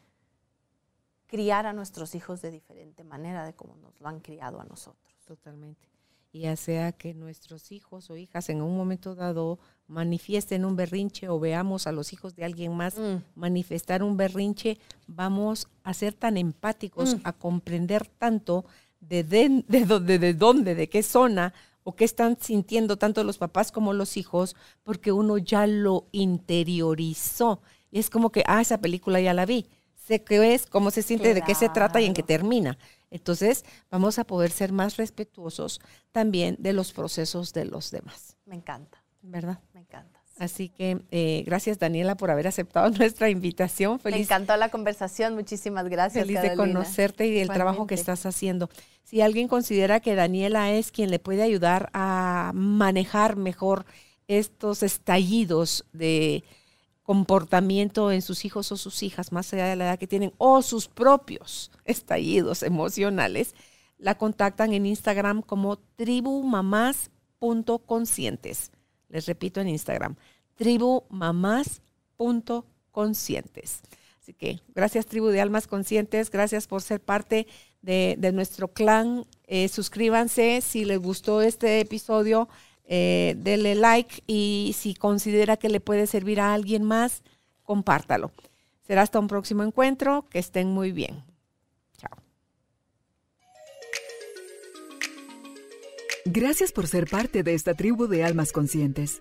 criar a nuestros hijos de diferente manera de como nos lo han criado a nosotros. Totalmente. Y ya sea que nuestros hijos o hijas en un momento dado manifiesten un berrinche o veamos a los hijos de alguien más mm. manifestar un berrinche, vamos a ser tan empáticos, mm. a comprender tanto de, de, de, de dónde, de qué zona o qué están sintiendo tanto los papás como los hijos, porque uno ya lo interiorizó. Y es como que, ah, esa película ya la vi sé qué es, cómo se siente, de qué se trata y en qué termina. Entonces, vamos a poder ser más respetuosos también de los procesos de los demás. Me encanta. ¿Verdad? Me encanta. Así que eh, gracias Daniela por haber aceptado nuestra invitación. Feliz, Me encantó la conversación, muchísimas gracias. Feliz de conocerte y del trabajo que estás haciendo. Si alguien considera que Daniela es quien le puede ayudar a manejar mejor estos estallidos de, comportamiento en sus hijos o sus hijas, más allá de la edad que tienen, o sus propios estallidos emocionales, la contactan en Instagram como tribumamás.conscientes. Les repito en Instagram, tribumamás.conscientes. Así que gracias tribu de almas conscientes, gracias por ser parte de, nuestro clan. Eh, suscríbanse si les gustó este episodio eh, dele like y si considera que le puede servir a alguien más, compártalo. Será hasta un próximo encuentro. Que estén muy bien. Chao. Gracias por ser parte de esta tribu de almas conscientes.